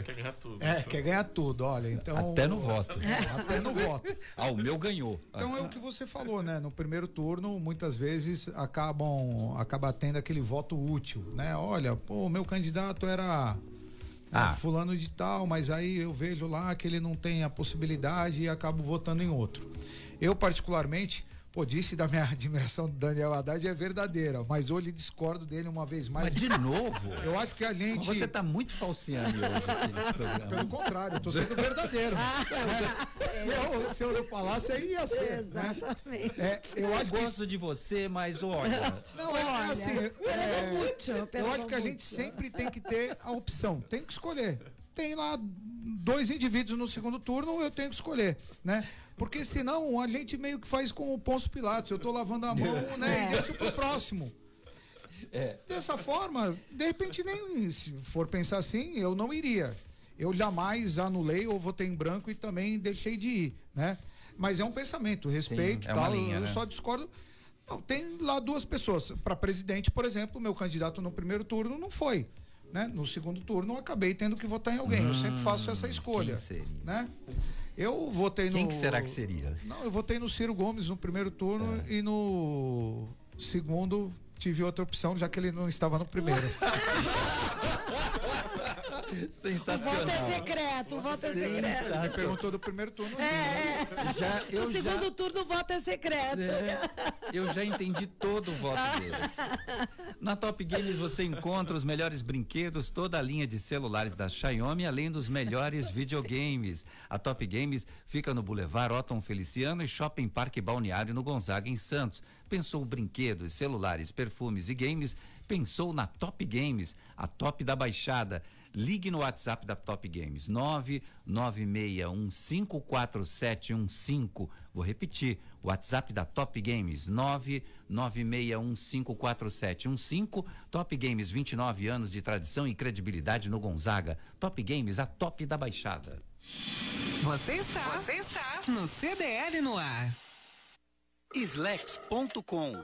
quer ganhar tudo. É, quer ganhar tudo, olha, então Até no voto. É, até no voto. Ah, o meu ganhou. Então é o que você falou, né? No primeiro turno, muitas vezes acabam acaba tendo aquele voto útil, né? Olha, pô, o meu candidato era Ah. ah, fulano de tal, mas aí eu vejo lá que ele não tem a possibilidade e acabo votando em outro. Eu particularmente, pô, disse da minha admiração do Daniel Haddad é verdadeira, mas hoje discordo dele uma vez mais. Mas de novo? Eu acho que a gente Você está muito falciane hoje aqui nesse programa. pelo contrário, eu tô sendo verdadeiro. né? se, eu, se eu não falasse, aí ia ser. Né? Exatamente. É, eu acho que gosto de você, mas olha. Não, é, é assim. é, Pernambuco, eu Pernambuco. acho que a gente sempre tem que ter a opção, tem que escolher. Tem lá dois indivíduos no segundo turno, eu tenho que escolher, né? Porque senão a gente meio que faz com o Pôncio Pilatos, eu tô lavando a mão, né? E deixo pro próximo. Dessa forma, de repente nem se for pensar assim, eu não iria. Eu jamais anulei ou votei em branco e também deixei de ir, né? Mas é um pensamento, respeito, é uma tal, linha, eu né? só discordo. Não, tem lá duas pessoas. Para presidente, por exemplo, meu candidato no primeiro turno não foi. Né? No segundo turno, eu acabei tendo que votar em alguém. eu sempre faço essa escolha. Hum, quem seria? Né? Eu votei no. Quem que será que seria? Não, eu votei no Ciro Gomes no primeiro turno É. e no segundo tive outra opção, já que ele não estava no primeiro. O voto Sensacional. é secreto, o voto é secreto. Você perguntou do primeiro turno. É, Já, eu no já, segundo turno o voto é secreto. É, eu já entendi todo o voto dele. Na Top Games você encontra os melhores brinquedos, toda a linha de celulares da Xiaomi, além dos melhores videogames. A Top Games fica no Boulevard Otton Feliciano e Shopping Parque Balneário no Gonzaga, em Santos. Pensou brinquedos, celulares, perfumes e games? Pensou na Top Games, a top da baixada. Ligue no WhatsApp da Top Games, 996154715. Vou repetir, WhatsApp da Top Games, 996154715. Top Games, 29 anos de tradição e credibilidade no Gonzaga. Top Games, a top da baixada. Você está, você está no CDL no ar. Slex.com.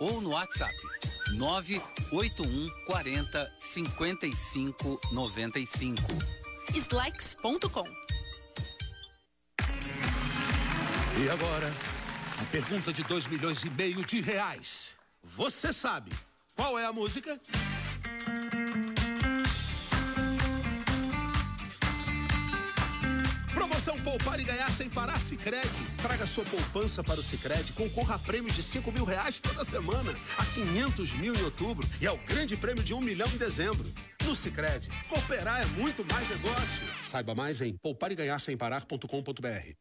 ou no WhatsApp 981 40 55 95. Slex.com. E agora, a pergunta de 2 milhões e meio de reais. Você sabe qual é a música? Promoção Poupar e Ganhar Sem Parar Sicredi. Traga sua poupança para o Sicredi, concorra a prêmios de 5 mil reais toda semana, a 500 mil em outubro e ao grande prêmio de 1 milhão em dezembro. No Sicredi, cooperar é muito mais negócio. Saiba mais em poupareganharsemparar.com.br.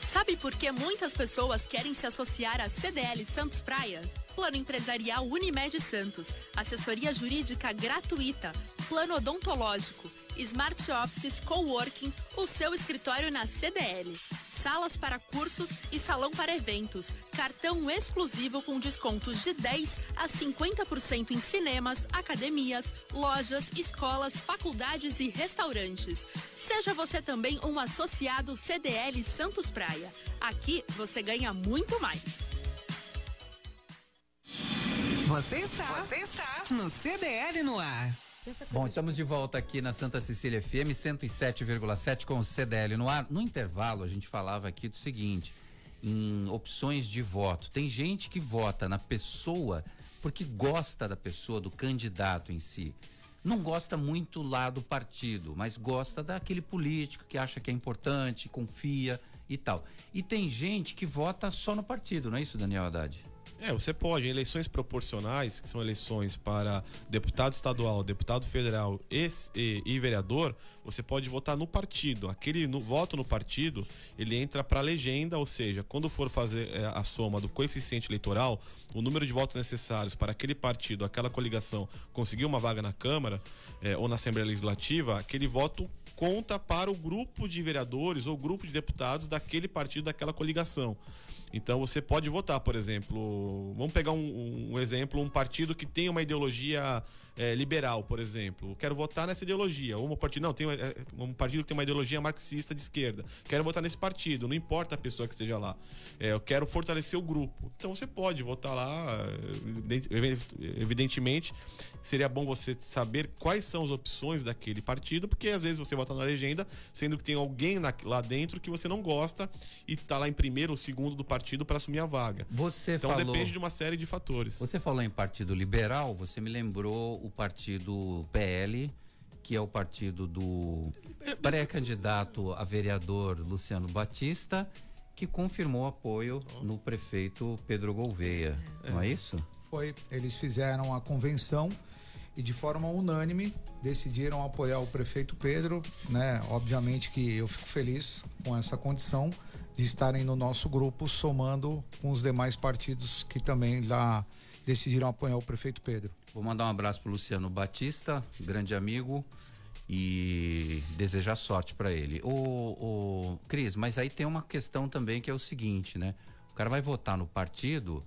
Sabe por que muitas pessoas querem se associar à CDL Santos Praia? Plano Empresarial Unimed Santos, assessoria jurídica gratuita, plano odontológico, Smart Offices Coworking, o seu escritório na CDL, salas para cursos e salão para eventos, cartão exclusivo com descontos de 10 a 50% em cinemas, academias, lojas, escolas, faculdades e restaurantes. Seja você também um associado CDL Santos Praia. Aqui você ganha muito mais. Você está, você está no CDL no ar. Bom, estamos de volta aqui na Santa Cecília FM 107,7 com o CDL no ar. No intervalo, a gente falava aqui do seguinte: em opções de voto. Tem gente que vota na pessoa porque gosta da pessoa, do candidato em si. Não gosta muito lá do partido, mas gosta daquele político que acha que é importante, confia e tal. E tem gente que vota só no partido, não é isso, Daniel Haddad? É, você pode, em eleições proporcionais, que são eleições para deputado estadual, deputado federal e, e, e vereador, você pode votar no partido. Aquele no, voto no partido, ele entra para a legenda, ou seja, quando for fazer é, a soma do coeficiente eleitoral, o número de votos necessários para aquele partido, aquela coligação conseguir uma vaga na Câmara é, ou na Assembleia Legislativa, aquele voto conta para o grupo de vereadores ou grupo de deputados daquele partido, daquela coligação. Então você pode votar, por exemplo, vamos pegar um, um exemplo, um partido que tem uma ideologia é, liberal, por exemplo. Quero votar nessa ideologia. Ou um partido, não, tem é, um partido que tem uma ideologia marxista de esquerda. Quero votar nesse partido, não importa a pessoa que esteja lá. É, eu quero fortalecer o grupo. Então você pode votar lá, evidentemente. Seria bom você saber quais são as opções daquele partido, porque às vezes você vota na legenda, sendo que tem alguém na, lá dentro que você não gosta e está lá em primeiro ou segundo do partido para assumir a vaga. Você então falou, depende de uma série de fatores. Você falou em partido liberal, você me lembrou o partido PL, que é o partido do pré-candidato a vereador Luciano Batista, que confirmou apoio no prefeito Pedro Gouveia. É. Não é isso? Foi. Eles fizeram a convenção e de forma unânime decidiram apoiar o prefeito Pedro, né? Obviamente que eu fico feliz com essa condição de estarem no nosso grupo somando com os demais partidos que também já decidiram apoiar o prefeito Pedro. Vou mandar um abraço para Luciano Batista, grande amigo, e desejar sorte para ele. O, o Cris, mas aí tem uma questão também que é o seguinte, né? O cara vai votar no partido,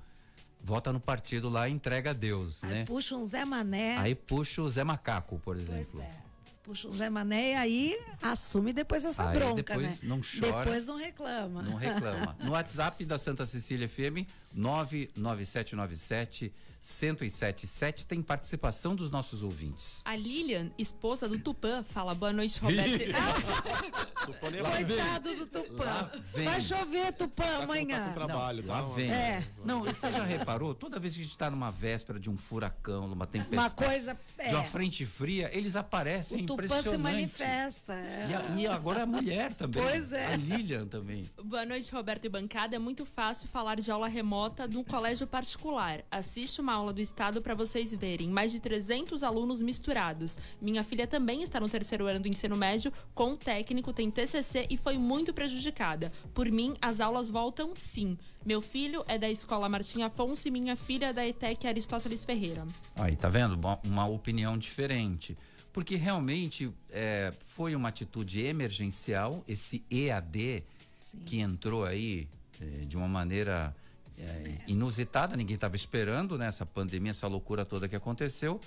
vota no partido lá e entrega a Deus, aí né? Puxa um Zé Mané. Aí puxa o Zé Macaco, por exemplo. Pois é puxa o Zé Mané e aí assume depois essa aí bronca, depois né? Não chora. Depois não reclama. Não reclama. No WhatsApp da Santa Cecília FM, 99797 1077 tem participação dos nossos ouvintes. A Lilian, esposa do Tupã, fala boa noite, Roberto. Coitado do Tupã. Vai chover, Tupã, tá amanhã. Tá trabalho, não, tá? Lá vem. É. Não, você já reparou? Toda vez que a gente está numa véspera de um furacão, numa tempestade, uma coisa, é. de uma frente fria, eles aparecem o Tupã se manifesta. É. E, a, e, agora a mulher também. Pois é. A Lilian também. Boa noite, Roberto e bancada. É muito fácil falar de aula remota no colégio particular. Assiste uma aula do Estado para vocês verem. Mais de 300 alunos misturados. Minha filha também está no terceiro ano do ensino médio, com técnico, tem TCC e foi muito prejudicada. Por mim, as aulas voltam sim. Meu filho é da Escola Martim Afonso e minha filha é da ETEC Aristóteles Ferreira. Aí, tá vendo? Uma opinião diferente. Porque realmente é, foi uma atitude emergencial, esse EAD Sim. que entrou aí é, de uma maneira é, inusitada, ninguém estava esperando, né? Essa pandemia, essa loucura toda que aconteceu.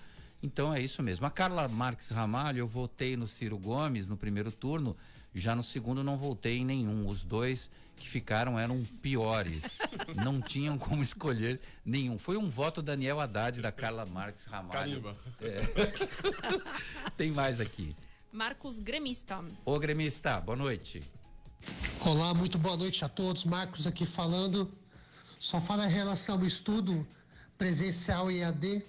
Então é isso mesmo. A Carla Marques Ramalho, eu votei no Ciro Gomes no primeiro turno, já no segundo não votei em nenhum. Os dois que ficaram eram piores. não tinham como escolher nenhum. Foi um voto Daniel Haddad da Carla Marques Ramalho. É. Tem mais aqui. Marcos Gremista. Ô Gremista, boa noite. Olá, muito boa noite a todos. Marcos aqui falando. Só fala em relação ao estudo presencial e EAD.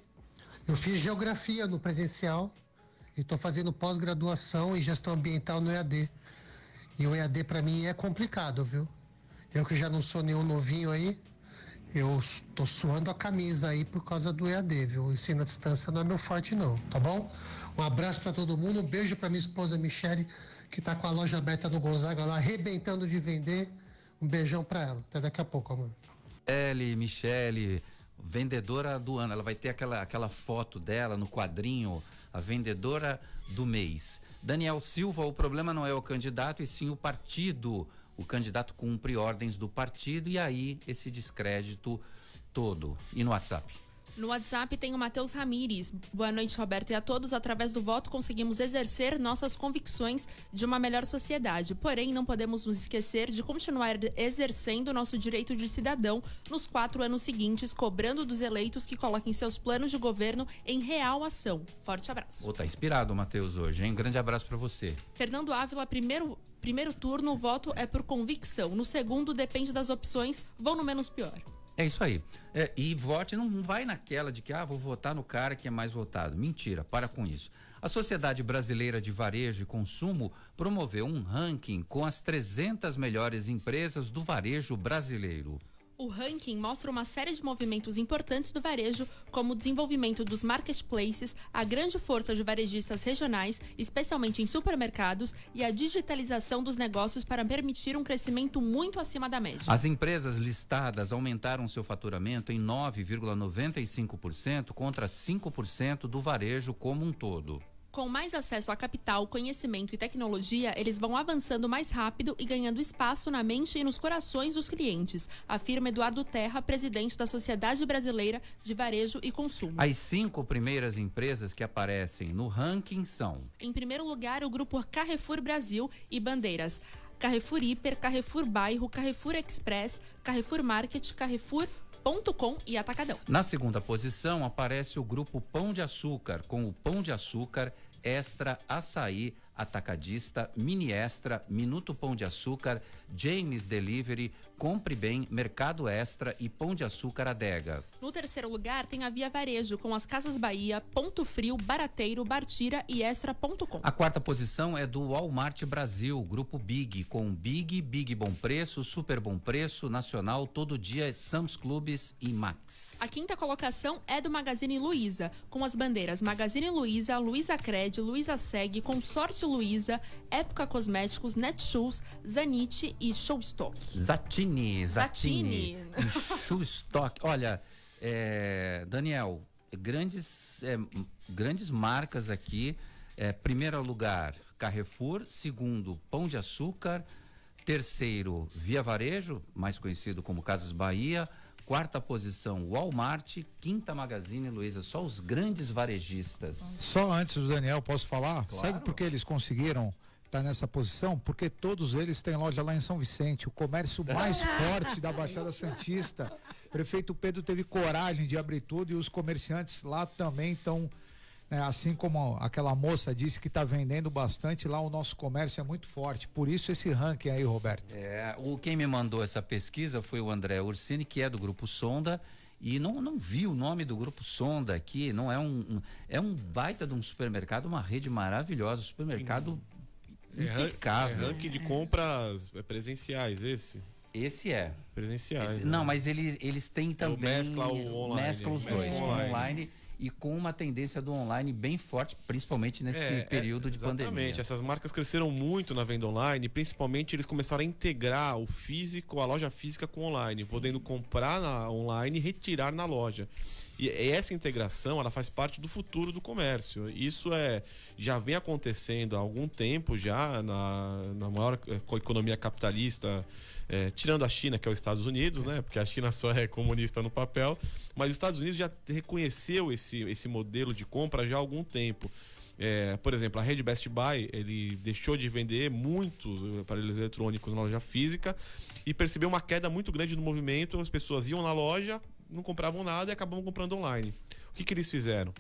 Eu fiz geografia no presencial e estou fazendo pós-graduação em gestão ambiental no EAD. E o EAD para mim é complicado, viu? Eu que já não sou nenhum novinho aí, eu estou suando a camisa aí por causa do EAD, viu? O ensino à distância não é meu forte não, tá bom? Um abraço para todo mundo, um beijo para minha esposa Michele, que está com a loja aberta no Gonzaga lá, arrebentando de vender. Um beijão para ela. Até daqui a pouco, amor. Michele, Michele, vendedora do ano. Ela vai ter aquela, aquela foto dela no quadrinho, a vendedora do mês. Daniel Silva, o problema não é o candidato, e sim o partido. O candidato cumpre ordens do partido e aí esse descrédito todo. E no WhatsApp? No WhatsApp tem o Matheus Ramires. Boa noite, Roberto. E a todos, através do voto, conseguimos exercer nossas convicções de uma melhor sociedade. Porém, não podemos nos esquecer de continuar exercendo nosso direito de cidadão nos quatro anos seguintes, cobrando dos eleitos que coloquem seus planos de governo em real ação. Forte abraço. Oh, tá inspirado, Matheus, hoje, hein? Grande abraço para você. Fernando Ávila, primeiro primeiro turno, o voto é por convicção. No segundo, depende das opções, vão no menos pior. É isso aí. É, e vote, não vai naquela de que, ah, vou votar no cara que é mais votado. Mentira, para com isso. A Sociedade Brasileira de Varejo e Consumo promoveu um ranking com as 300 melhores empresas do varejo brasileiro. O ranking mostra uma série de movimentos importantes do varejo, como o desenvolvimento dos marketplaces, a grande força de varejistas regionais, especialmente em supermercados, e a digitalização dos negócios para permitir um crescimento muito acima da média. As empresas listadas aumentaram seu faturamento em 9,95% contra 5% do varejo como um todo. Com mais acesso a capital, conhecimento e tecnologia, eles vão avançando mais rápido e ganhando espaço na mente e nos corações dos clientes, afirma Eduardo Terra, presidente da Sociedade Brasileira de Varejo e Consumo. As cinco primeiras empresas que aparecem no ranking são: Em primeiro lugar, o grupo Carrefour Brasil e bandeiras Carrefour Hiper, Carrefour Bairro, Carrefour Express, Carrefour Market, Carrefour.com e Atacadão. Na segunda posição aparece o grupo Pão de Açúcar, com o Pão de Açúcar, Extra, Açaí, Atacadista, Mini Extra, Minuto Pão de Açúcar, James Delivery, Compre Bem, Mercado Extra e Pão de Açúcar Adega. No terceiro lugar tem a Via Varejo, com as Casas Bahia, Ponto Frio, Barateiro, Bartira e Extra.com. A quarta posição é do Walmart Brasil, grupo Big, com Big, Big Bom Preço, Super Bom Preço, Nacional, Todo Dia, Sam's Clubes e Max. A quinta colocação é do Magazine Luiza, com as bandeiras Magazine Luiza, Luiza Cred, Luiza Seg, Consórcio Luiza, Época Cosméticos, Netshoes, Zanite e Showstock. Zatini, Zatini. Zatini. Shoestock. Olha, é, Daniel, grandes, é, grandes marcas aqui. É, primeiro lugar, Carrefour. Segundo, Pão de Açúcar. Terceiro, Via Varejo, mais conhecido como Casas Bahia. Quarta posição, Walmart. Quinta, Magazine Luiza. Só os grandes varejistas. Só antes do Daniel, posso falar? Sabe por que eles conseguiram estar nessa posição? Porque todos eles têm loja lá em São Vicente, o comércio mais forte da Baixada Santista. Prefeito Pedro teve coragem de abrir tudo e os comerciantes lá também estão, né, assim como aquela moça disse que está vendendo bastante, lá o nosso comércio é muito forte. Por isso esse ranking aí, Roberto. É, o, quem me mandou essa pesquisa foi o André Ursini, que é do Grupo Sonda, e não, não vi o nome do Grupo Sonda aqui, não é um, um- é um baita de um supermercado, uma rede maravilhosa, um supermercado É, impecável. é ranking de compras é, presenciais, esse? Esse é. Presenciais. Esse- né? não, mas eles, eles têm Então também. mescla o online, Mescla os mescla dois, o online. online. E com uma tendência do online bem forte, principalmente nesse É, é, período de exatamente. pandemia. Essas marcas cresceram muito na venda online, principalmente eles começaram a integrar o físico, a loja física com o online, podendo comprar na online e retirar na loja. E essa integração, ela faz parte do futuro do comércio. Isso é já vem acontecendo há algum tempo já na, na maior eh, co- economia capitalista, eh, tirando a China, que é os Estados Unidos, né? Porque a China só é comunista no papel, mas os Estados Unidos já reconheceu esse, esse modelo de compra já há algum tempo. É, por exemplo, a rede Best Buy, ele deixou de vender muitos aparelhos eletrônicos na loja física e percebeu uma queda muito grande no movimento. As pessoas iam na loja, não compravam nada e acabavam comprando online. O que, que eles fizeram?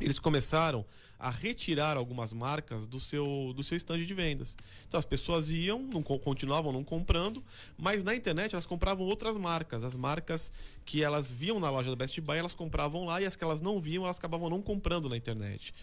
Eles começaram a retirar algumas marcas do seu do seu stand de vendas. Então as pessoas iam, não co- continuavam não comprando, mas na internet elas compravam outras marcas, as marcas que elas viam na loja da Best Buy, elas compravam lá e as que elas não viam, elas acabavam não comprando na internet.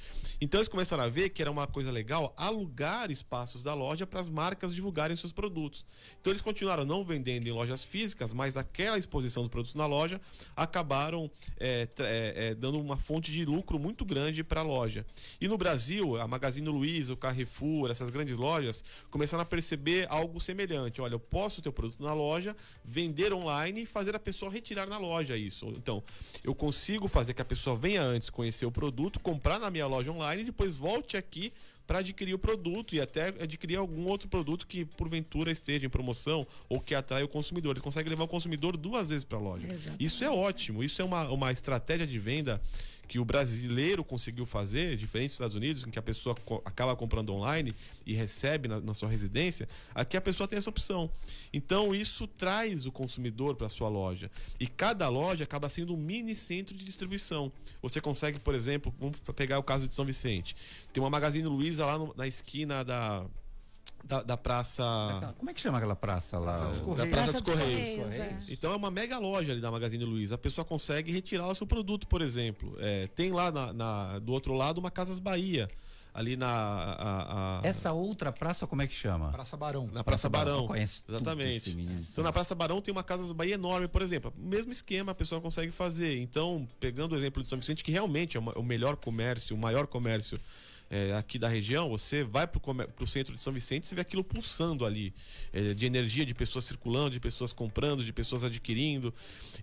Então eles começaram a ver que era uma coisa legal alugar espaços da loja para as marcas divulgarem seus produtos. Então eles continuaram não vendendo em lojas físicas, mas aquela exposição dos produtos na loja acabaram é, é, é, dando uma fonte de lucro muito grande para a loja. E no Brasil, a Magazine Luiza, o Carrefour, essas grandes lojas começaram a perceber algo semelhante. Olha, eu posso ter o produto na loja, vender online e fazer a pessoa retirar na loja isso. Então, eu consigo fazer que a pessoa venha antes conhecer o produto, comprar na minha loja online e depois volte aqui para adquirir o produto e até adquirir algum outro produto que porventura esteja em promoção ou que atrai o consumidor. Ele consegue levar o consumidor duas vezes para a loja. Isso é ótimo, isso é uma, uma estratégia de venda que o brasileiro conseguiu fazer, diferente dos Estados Unidos, em que a pessoa co- acaba comprando online e recebe na, na sua residência, aqui a pessoa tem essa opção. Então isso traz o consumidor para sua loja. E cada loja acaba sendo um mini centro de distribuição. Você consegue, por exemplo, vamos pegar o caso de São Vicente. Tem uma Magazine Luiza lá no- na esquina da, da, da praça. Como é que chama aquela praça lá? Praça dos O- Correios. Da Praça Praça dos Correios. Correios, é. Então é uma mega loja ali da Magazine Luiza. A pessoa consegue retirar lá seu produto, por exemplo. É, tem lá na, na- do outro lado uma Casas Bahia. ali na. a- a- Essa outra praça, como é que chama? Praça Barão. Na Praça Barão. Eu conheço tudo Exatamente. Então na Praça Barão tem uma casa do Bahia enorme, por exemplo. Mesmo esquema a pessoa consegue fazer. Então, pegando o exemplo de São Vicente, que realmente é uma- o melhor comércio, o maior comércio é, aqui da região, você vai para o centro de São Vicente e vê aquilo pulsando ali. é, de energia, de pessoas circulando, de pessoas comprando, de pessoas adquirindo.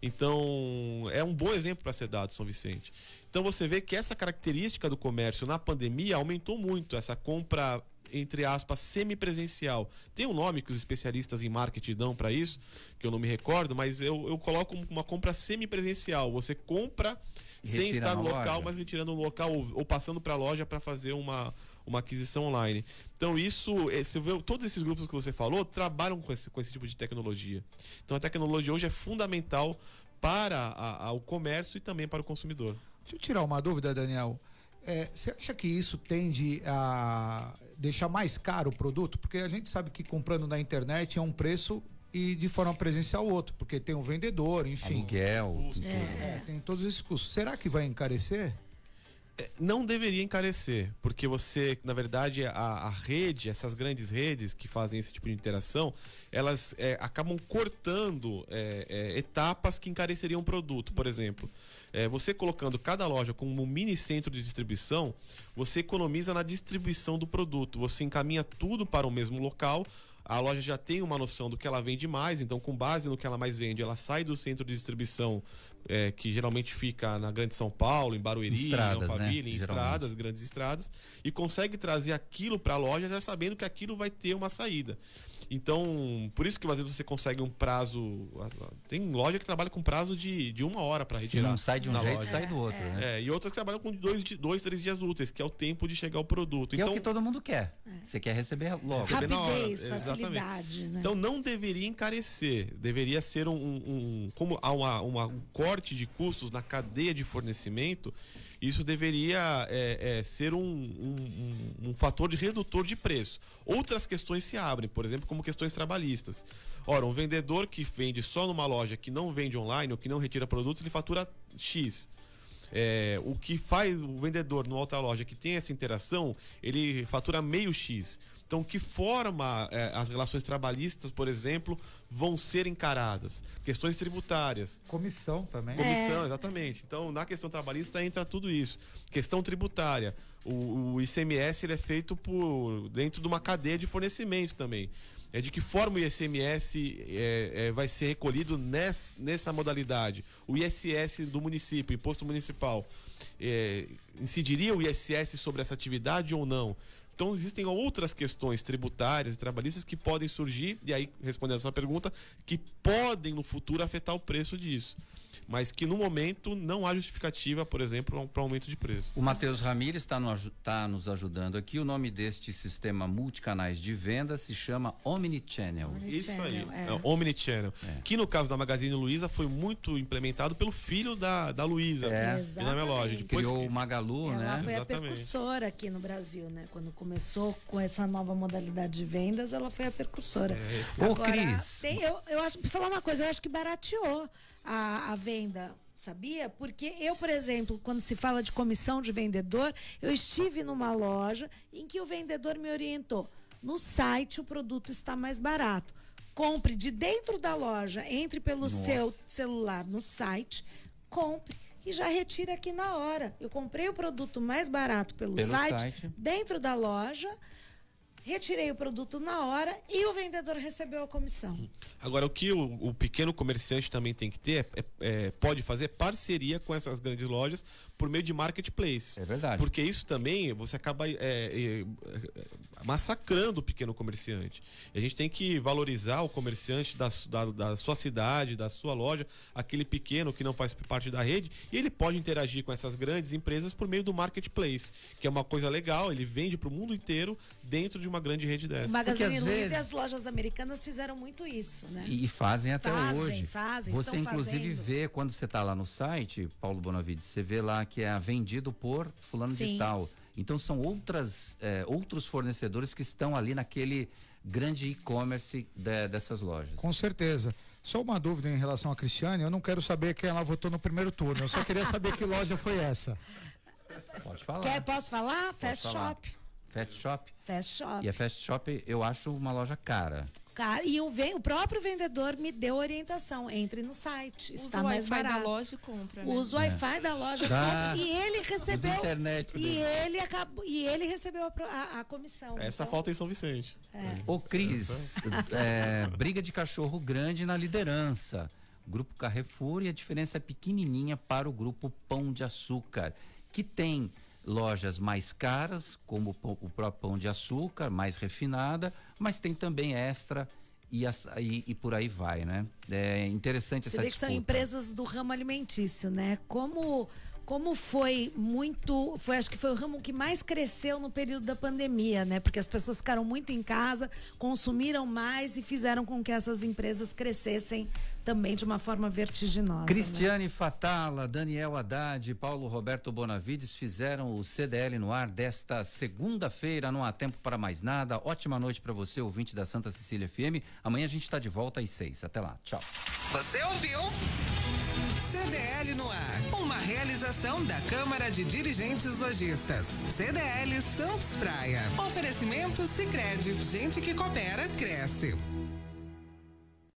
Então, é um bom exemplo para ser dado São Vicente. Então você vê que essa característica do comércio na pandemia aumentou muito, essa compra entre aspas, semipresencial. Tem um nome que os especialistas em marketing dão para isso, que eu não me recordo, mas eu, eu coloco uma compra semipresencial. Você compra E sem estar no local, loja. mas retirando no local ou, ou passando para a loja para fazer uma, uma aquisição online. Então, isso, eh, você vê, todos esses grupos que você falou trabalham com esse, com esse tipo de tecnologia. Então, a tecnologia hoje é fundamental para a- a- o comércio e também para o consumidor. Deixa eu tirar uma dúvida, Daniel. É, Você acha que isso tende a deixar mais caro o produto? Porque a gente sabe que comprando na internet é um preço e de forma presencial outro, porque tem um vendedor, enfim. Aluguel. É, tem todos esses custos. Será que vai encarecer? É, não deveria encarecer, porque você, na verdade, a, a rede, essas grandes redes que fazem esse tipo de interação, elas é, acabam cortando é, é, etapas que encareceriam o produto. Por exemplo, você colocando cada loja como um mini centro de distribuição, você economiza na distribuição do produto. Você encaminha tudo para o mesmo local. A loja já tem uma noção do que ela vende mais, então, com base no que ela mais vende, ela sai do centro de distribuição, é, que geralmente fica na Grande São Paulo, em Barueri, Estradas, em né? Alphaville, em Geralmente. estradas, grandes estradas, e consegue trazer aquilo para a loja já sabendo que aquilo vai ter uma saída. Então, por isso que às vezes você consegue um prazo. Tem loja que trabalha com prazo de, de uma hora para retirar. um sai de um jeito, loja. sai do outro, né? É, e outras que trabalham com dois, dois, três dias úteis, que é o tempo de chegar o produto. Que então, é o que todo mundo quer. Você quer receber logo. Receber na hora, Rapidez, exatamente. facilidade, né? Então não deveria encarecer, deveria ser um, um- um- como há uma, uma- um corte de custos na cadeia de fornecimento, isso deveria é, é, ser um, um- um- um fator de redutor de preço. Outras questões se abrem, por exemplo, como questões trabalhistas. Ora, um vendedor que vende só numa loja que não vende online ou que não retira produtos, ele fatura X. É, o que faz o vendedor numa outra loja que tem essa interação, ele fatura meio X. Então, que forma é, as relações trabalhistas, por exemplo, vão ser encaradas? Questões tributárias. Comissão também. Comissão, exatamente. Então, na questão trabalhista entra tudo isso. Questão tributária. O, o ICMS ele é feito por dentro de uma cadeia de fornecimento também. É de que forma o ICMS é, é, vai ser recolhido ness- nessa modalidade? O ISS do município, Imposto Municipal, é, incidiria o ISS sobre essa atividade ou não? Então existem outras questões tributárias e trabalhistas que podem surgir, e aí, respondendo a sua pergunta, que podem no futuro afetar o preço disso. Mas que no momento não há justificativa, por exemplo, para aumento de preço. O Matheus Ramires está tá nos ajudando aqui. O nome deste sistema multicanais de venda se chama Omnichannel. Isso aí, é. é. Omnichannel. Que no caso da Magazine Luiza foi muito implementado pelo filho da, da Luiza, É. e na minha loja. Depois Criou que- o Magalu, Ela né? foi a Exatamente. precursora aqui no Brasil, né? Quando começou com essa nova modalidade de vendas, ela foi a precursora. Ô, Agora, Cris. tem- eu, eu acho, pra falar uma coisa, eu acho que barateou a, a venda, sabia? Porque eu, por exemplo, quando se fala de comissão de vendedor, eu estive numa loja em que o vendedor me orientou. No site o produto está mais barato. Compre de dentro da loja, entre pelo Nossa. seu celular no site, compre e já retira aqui na hora. Eu comprei o produto mais barato pelo, Pelo site, site. dentro da loja, retirei o produto na hora e o vendedor recebeu a comissão. Agora, o que o, o pequeno comerciante também tem que ter, é, é, pode fazer parceria com essas grandes lojas por meio de marketplace. É verdade. Porque isso também você acaba é, é, é, massacrando o pequeno comerciante. E a gente tem que valorizar o comerciante da, da, da sua cidade, da sua loja, aquele pequeno que não faz parte da rede, e ele pode interagir com essas grandes empresas por meio do marketplace, que é uma coisa legal, ele vende para o mundo inteiro dentro de uma grande rede O dessa. Magazine às Luiza vezes- e as lojas americanas fizeram muito isso, né? E fazem até Fazem, hoje. fazem, você estão inclusive fazendo. vê quando você está lá no site, Paulo Bonavides, você vê lá que é vendido por fulano Sim. de tal. Então são outras, é, outros fornecedores que estão ali naquele grande e-commerce de- dessas lojas. Com certeza. Só uma dúvida em relação a Cristiane, eu não quero saber quem ela votou no primeiro turno, eu só queria saber que loja foi essa. Pode falar. Quer, posso falar? Fast falar. Shop. Fast Shop. Fast Shop. E a Fast Shop eu acho uma loja cara. Cara, e o, ven- o próprio vendedor me deu orientação. Entre no site. Usa está o mais Wi-Fi da barato. loja e compra, né? Usa o Wi-Fi da loja compra, e ele recebeu. Internet e dele. ele acabou. E ele recebeu a, a- a comissão. Essa Então, falta em São Vicente. Ô Cris, é, briga de cachorro grande na liderança. Grupo Carrefour e a diferença é pequenininha para o grupo Pão de Açúcar, que tem lojas mais caras, como o próprio Pão de Açúcar, mais refinada, mas tem também extra e, as- e- e por aí vai, né? É interessante Você essa vê que são disputa. empresas do ramo alimentício, né? Como como foi muito, foi acho que foi o ramo que mais cresceu no período da pandemia, né? Porque as pessoas ficaram muito em casa, consumiram mais e fizeram com que essas empresas crescessem também de uma forma vertiginosa. né? Cristiane Fatala, Daniel Haddad, Paulo Roberto Bonavides fizeram o CDL no ar desta segunda-feira. Não há tempo para mais nada. Ótima noite para você, ouvinte da Santa Cecília FM. Amanhã a gente está de volta às seis. Até lá. Tchau. Você ouviu? CDL no ar. Uma realização da Câmara de Dirigentes Lojistas. CDL Santos Praia. Oferecimento Sicredi. Gente que coopera, cresce.